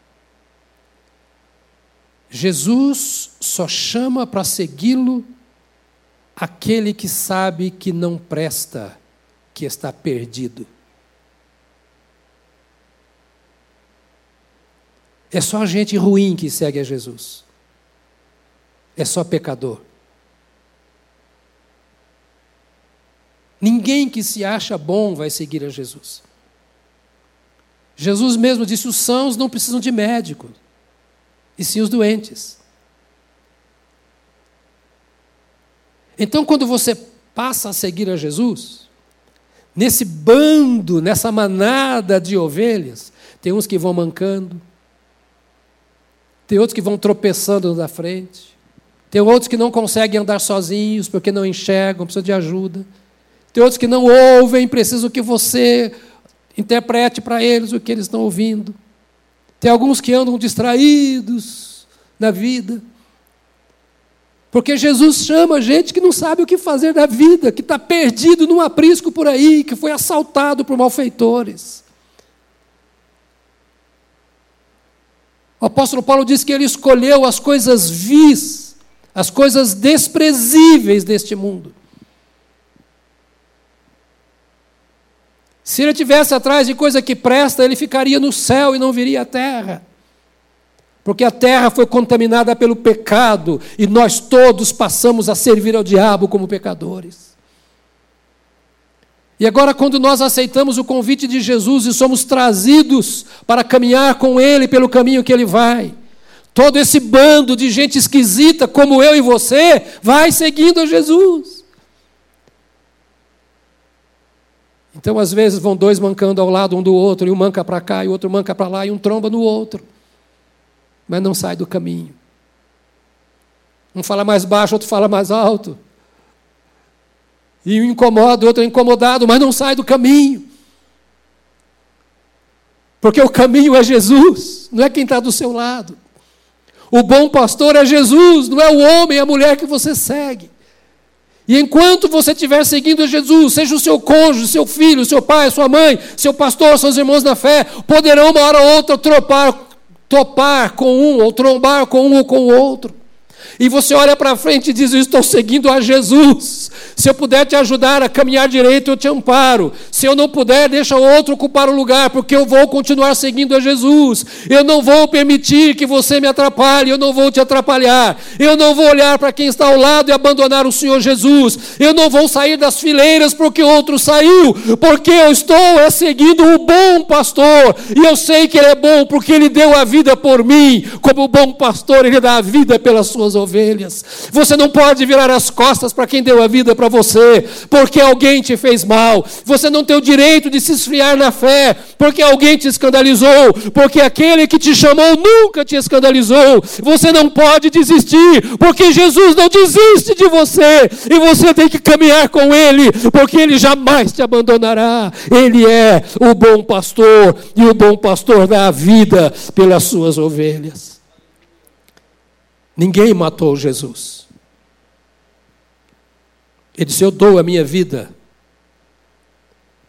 Jesus só chama para segui-lo aquele que sabe que não presta, que está perdido. É só gente ruim que segue a Jesus. É só pecador. Ninguém que se acha bom vai seguir a Jesus. Jesus mesmo disse: os sãos não precisam de médico, e sim os doentes. Então, quando você passa a seguir a Jesus, nesse bando, nessa manada de ovelhas, tem uns que vão mancando, tem outros que vão tropeçando na frente, tem outros que não conseguem andar sozinhos porque não enxergam, precisam de ajuda, tem outros que não ouvem, precisam que você interprete para eles o que eles estão ouvindo. Tem alguns que andam distraídos na vida. Porque Jesus chama gente que não sabe o que fazer da vida, que está perdido num aprisco por aí, que foi assaltado por malfeitores. O apóstolo Paulo diz que ele escolheu as coisas vis, as coisas desprezíveis deste mundo. Se ele tivesse atrás de coisa que presta, ele ficaria no céu e não viria à terra. Porque a terra foi contaminada pelo pecado e nós todos passamos a servir ao diabo como pecadores. E agora, quando nós aceitamos o convite de Jesus e somos trazidos para caminhar com Ele pelo caminho que Ele vai, todo esse bando de gente esquisita, como eu e você, vai seguindo a Jesus. Então, às vezes, vão dois mancando ao lado um do outro, e um manca para cá, e o outro manca para lá, e um tromba no outro mas não sai do caminho. Um fala mais baixo, outro fala mais alto. E um incomoda, o outro é incomodado, mas não sai do caminho. Porque o caminho é Jesus, não é quem está do seu lado. O bom pastor é Jesus, não é o homem, é a mulher que você segue. E enquanto você estiver seguindo Jesus, seja o seu cônjuge, seu filho, seu pai, sua mãe, seu pastor, seus irmãos na fé, poderão uma hora ou outra tropar topar com um, ou trombar com um ou com o outro. E você olha para frente e diz: Eu estou seguindo a Jesus. Se eu puder te ajudar a caminhar direito, eu te amparo. Se eu não puder, deixa outro ocupar o lugar, porque eu vou continuar seguindo a Jesus. Eu não vou permitir que você me atrapalhe, eu não vou te atrapalhar. Eu não vou olhar para quem está ao lado e abandonar o Senhor Jesus. Eu não vou sair das fileiras porque outro saiu, porque eu estou é seguindo o bom pastor. E eu sei que ele é bom porque ele deu a vida por mim. Como bom pastor, ele dá a vida pelas suas ovelhas. Você não pode virar as costas para quem deu a vida para você, porque alguém te fez mal. Você não tem o direito de se esfriar na fé, porque alguém te escandalizou, porque aquele que te chamou nunca te escandalizou. Você não pode desistir, porque Jesus não desiste de você, e você tem que caminhar com Ele, porque Ele jamais te abandonará. Ele é o bom pastor, e o bom pastor dá a vida pelas suas ovelhas. Ninguém matou Jesus. Ele disse: Eu dou a minha vida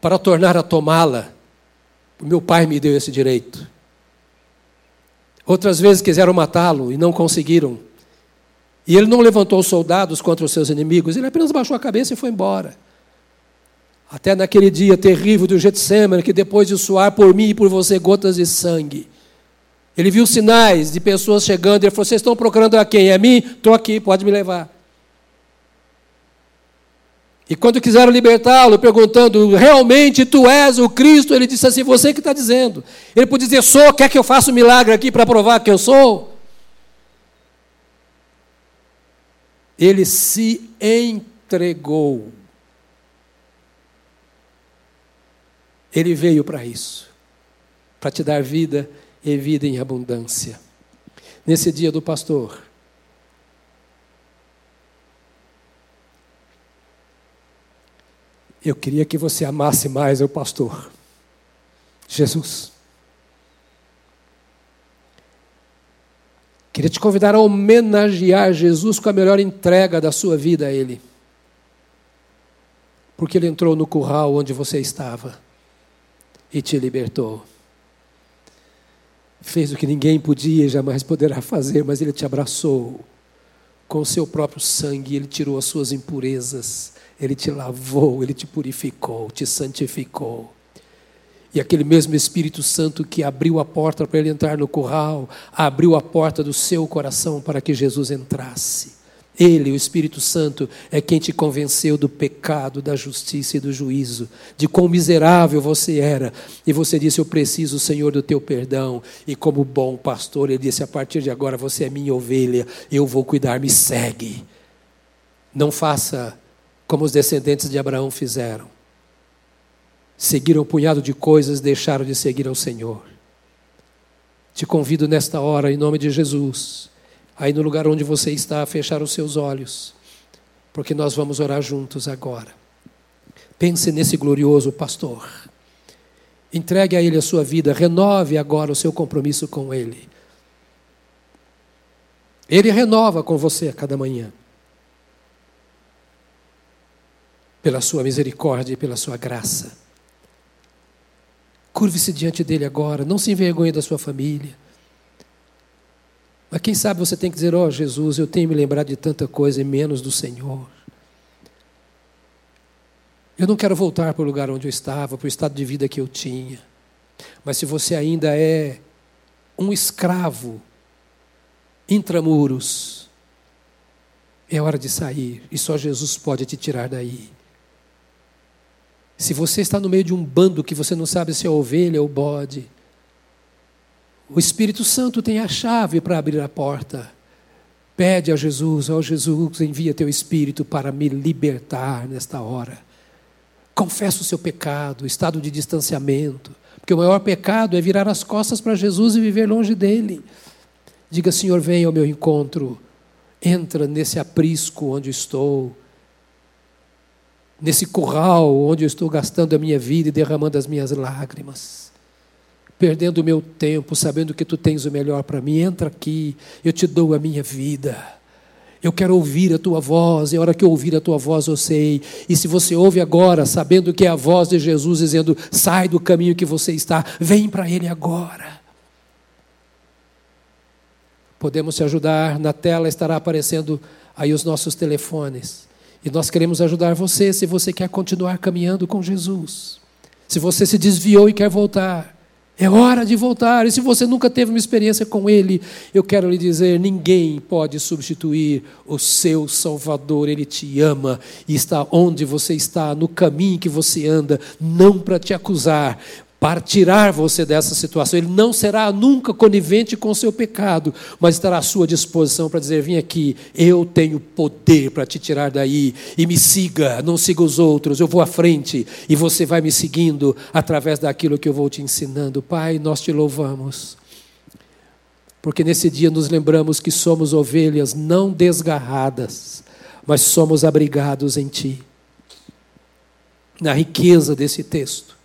para tornar a tomá-la. Meu pai me deu esse direito. Outras vezes quiseram matá-lo e não conseguiram. E ele não levantou soldados contra os seus inimigos, ele apenas baixou a cabeça e foi embora. Até naquele dia terrível do Getsemane, que depois de suar por mim e por você gotas de sangue, ele viu sinais de pessoas chegando ele falou: Vocês estão procurando a quem? É a mim? Estou aqui, pode me levar. E quando quiseram libertá-lo, perguntando: Realmente tu és o Cristo? Ele disse assim: Você que está dizendo. Ele podia dizer: Sou, quer que eu faça um milagre aqui para provar que eu sou? Ele se entregou. Ele veio para isso, para te dar vida e vida em abundância. Nesse dia do pastor, eu queria que você amasse mais o pastor, Jesus. Queria te convidar a homenagear Jesus com a melhor entrega da sua vida a Ele. Porque Ele entrou no curral onde você estava e te libertou fez o que ninguém podia e jamais poderá fazer, mas Ele te abraçou com o seu próprio sangue, Ele tirou as suas impurezas, Ele te lavou, Ele te purificou, te santificou. E aquele mesmo Espírito Santo que abriu a porta para ele entrar no curral, abriu a porta do seu coração para que Jesus entrasse. Ele, o Espírito Santo, é quem te convenceu do pecado, da justiça e do juízo, de quão miserável você era. E você disse: Eu preciso, Senhor, do teu perdão. E como bom pastor, ele disse: A partir de agora você é minha ovelha, eu vou cuidar, me segue. Não faça como os descendentes de Abraão fizeram. Seguiram um punhado de coisas, deixaram de seguir ao Senhor. Te convido nesta hora, em nome de Jesus aí no lugar onde você está, fechar os seus olhos, porque nós vamos orar juntos agora. Pense nesse glorioso pastor. Entregue a ele a sua vida, renove agora o seu compromisso com ele. Ele renova com você a cada manhã. Pela sua misericórdia e pela sua graça. Curve-se diante dele agora, não se envergonhe da sua família. Mas quem sabe você tem que dizer: Ó oh, Jesus, eu tenho me lembrado de tanta coisa e menos do Senhor. Eu não quero voltar para o lugar onde eu estava, para o estado de vida que eu tinha. Mas se você ainda é um escravo intramuros, é hora de sair e só Jesus pode te tirar daí. Se você está no meio de um bando que você não sabe se é ovelha ou bode, o Espírito Santo tem a chave para abrir a porta. Pede a Jesus, ó oh, Jesus, envia teu Espírito para me libertar nesta hora. Confessa o seu pecado, estado de distanciamento, porque o maior pecado é virar as costas para Jesus e viver longe dele. Diga, Senhor, venha ao meu encontro, entra nesse aprisco onde estou, nesse curral onde eu estou gastando a minha vida e derramando as minhas lágrimas perdendo o meu tempo, sabendo que tu tens o melhor para mim. Entra aqui, eu te dou a minha vida. Eu quero ouvir a tua voz, e a hora que eu ouvir a tua voz eu sei. E se você ouve agora, sabendo que é a voz de Jesus dizendo: sai do caminho que você está, vem para Ele agora. podemos te ajudar. Na tela estará aparecendo aí os nossos telefones. E nós queremos ajudar você se você quer continuar caminhando com Jesus. Se você se desviou e quer voltar, é hora de voltar. E se você nunca teve uma experiência com Ele, eu quero lhe dizer: ninguém pode substituir o seu Salvador. Ele te ama e está onde você está, no caminho que você anda, não para te acusar, para tirar você dessa situação. Ele não será nunca conivente com o seu pecado, mas estará à sua disposição para dizer: Vem aqui, eu tenho poder para te tirar daí, e me siga, não siga os outros, eu vou à frente, e você vai me seguindo através daquilo que eu vou te ensinando. Pai, nós te louvamos, porque nesse dia nos lembramos que somos ovelhas não desgarradas, mas somos abrigados em Ti. Na riqueza desse texto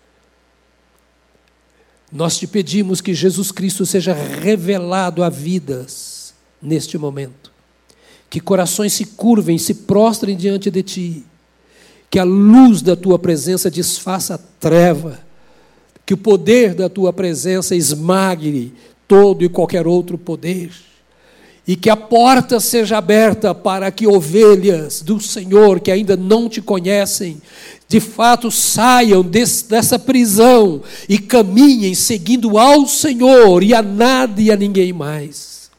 nós te pedimos que Jesus Cristo seja revelado a vidas neste momento. Que corações se curvem, se prostrem diante de ti. Que a luz da tua presença desfaça a treva. Que o poder da tua presença esmague todo e qualquer outro poder e que a porta seja aberta para que ovelhas do Senhor que ainda não te conhecem, de fato saiam desse, dessa prisão e caminhem seguindo ao Senhor e a nada e a ninguém mais.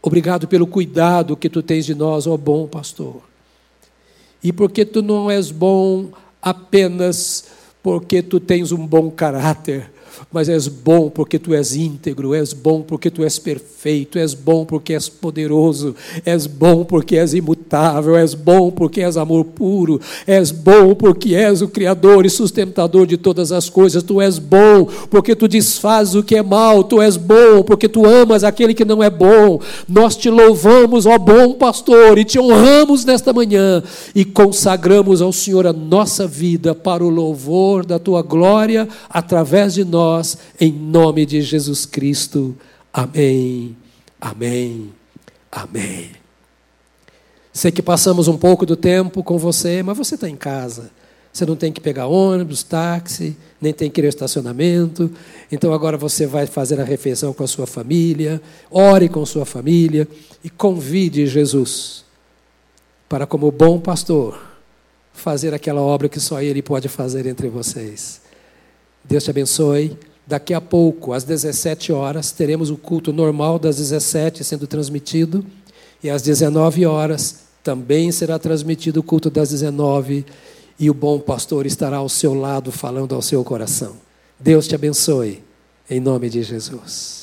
Obrigado pelo cuidado que tu tens de nós, ó bom pastor. E porque tu não és bom apenas porque tu tens um bom caráter, mas és bom porque tu és íntegro, és bom porque tu és perfeito, és bom porque és poderoso, és bom porque és imutável, és bom porque és amor puro, és bom porque és o Criador e sustentador de todas as coisas, tu és bom porque tu desfazes o que é mal, tu és bom porque tu amas aquele que não é bom. Nós te louvamos, ó bom pastor, e te honramos nesta manhã e consagramos ao Senhor a nossa vida para o louvor da tua glória através de nós nós, em nome de Jesus Cristo. Amém, amém, amém. Sei que passamos um pouco do tempo com você, mas você está em casa. Você não tem que pegar ônibus, táxi, nem tem que ir ao estacionamento. Então agora você vai fazer a refeição com a sua família, ore com sua família e convide Jesus para, como bom pastor, fazer aquela obra que só Ele pode fazer entre vocês. Deus te abençoe. Daqui a pouco, às 17 horas, teremos o culto normal das 17 sendo transmitido. E às 19 horas também será transmitido o culto das 19 e o bom pastor estará ao seu lado falando ao seu coração. Deus te abençoe, em nome de Jesus.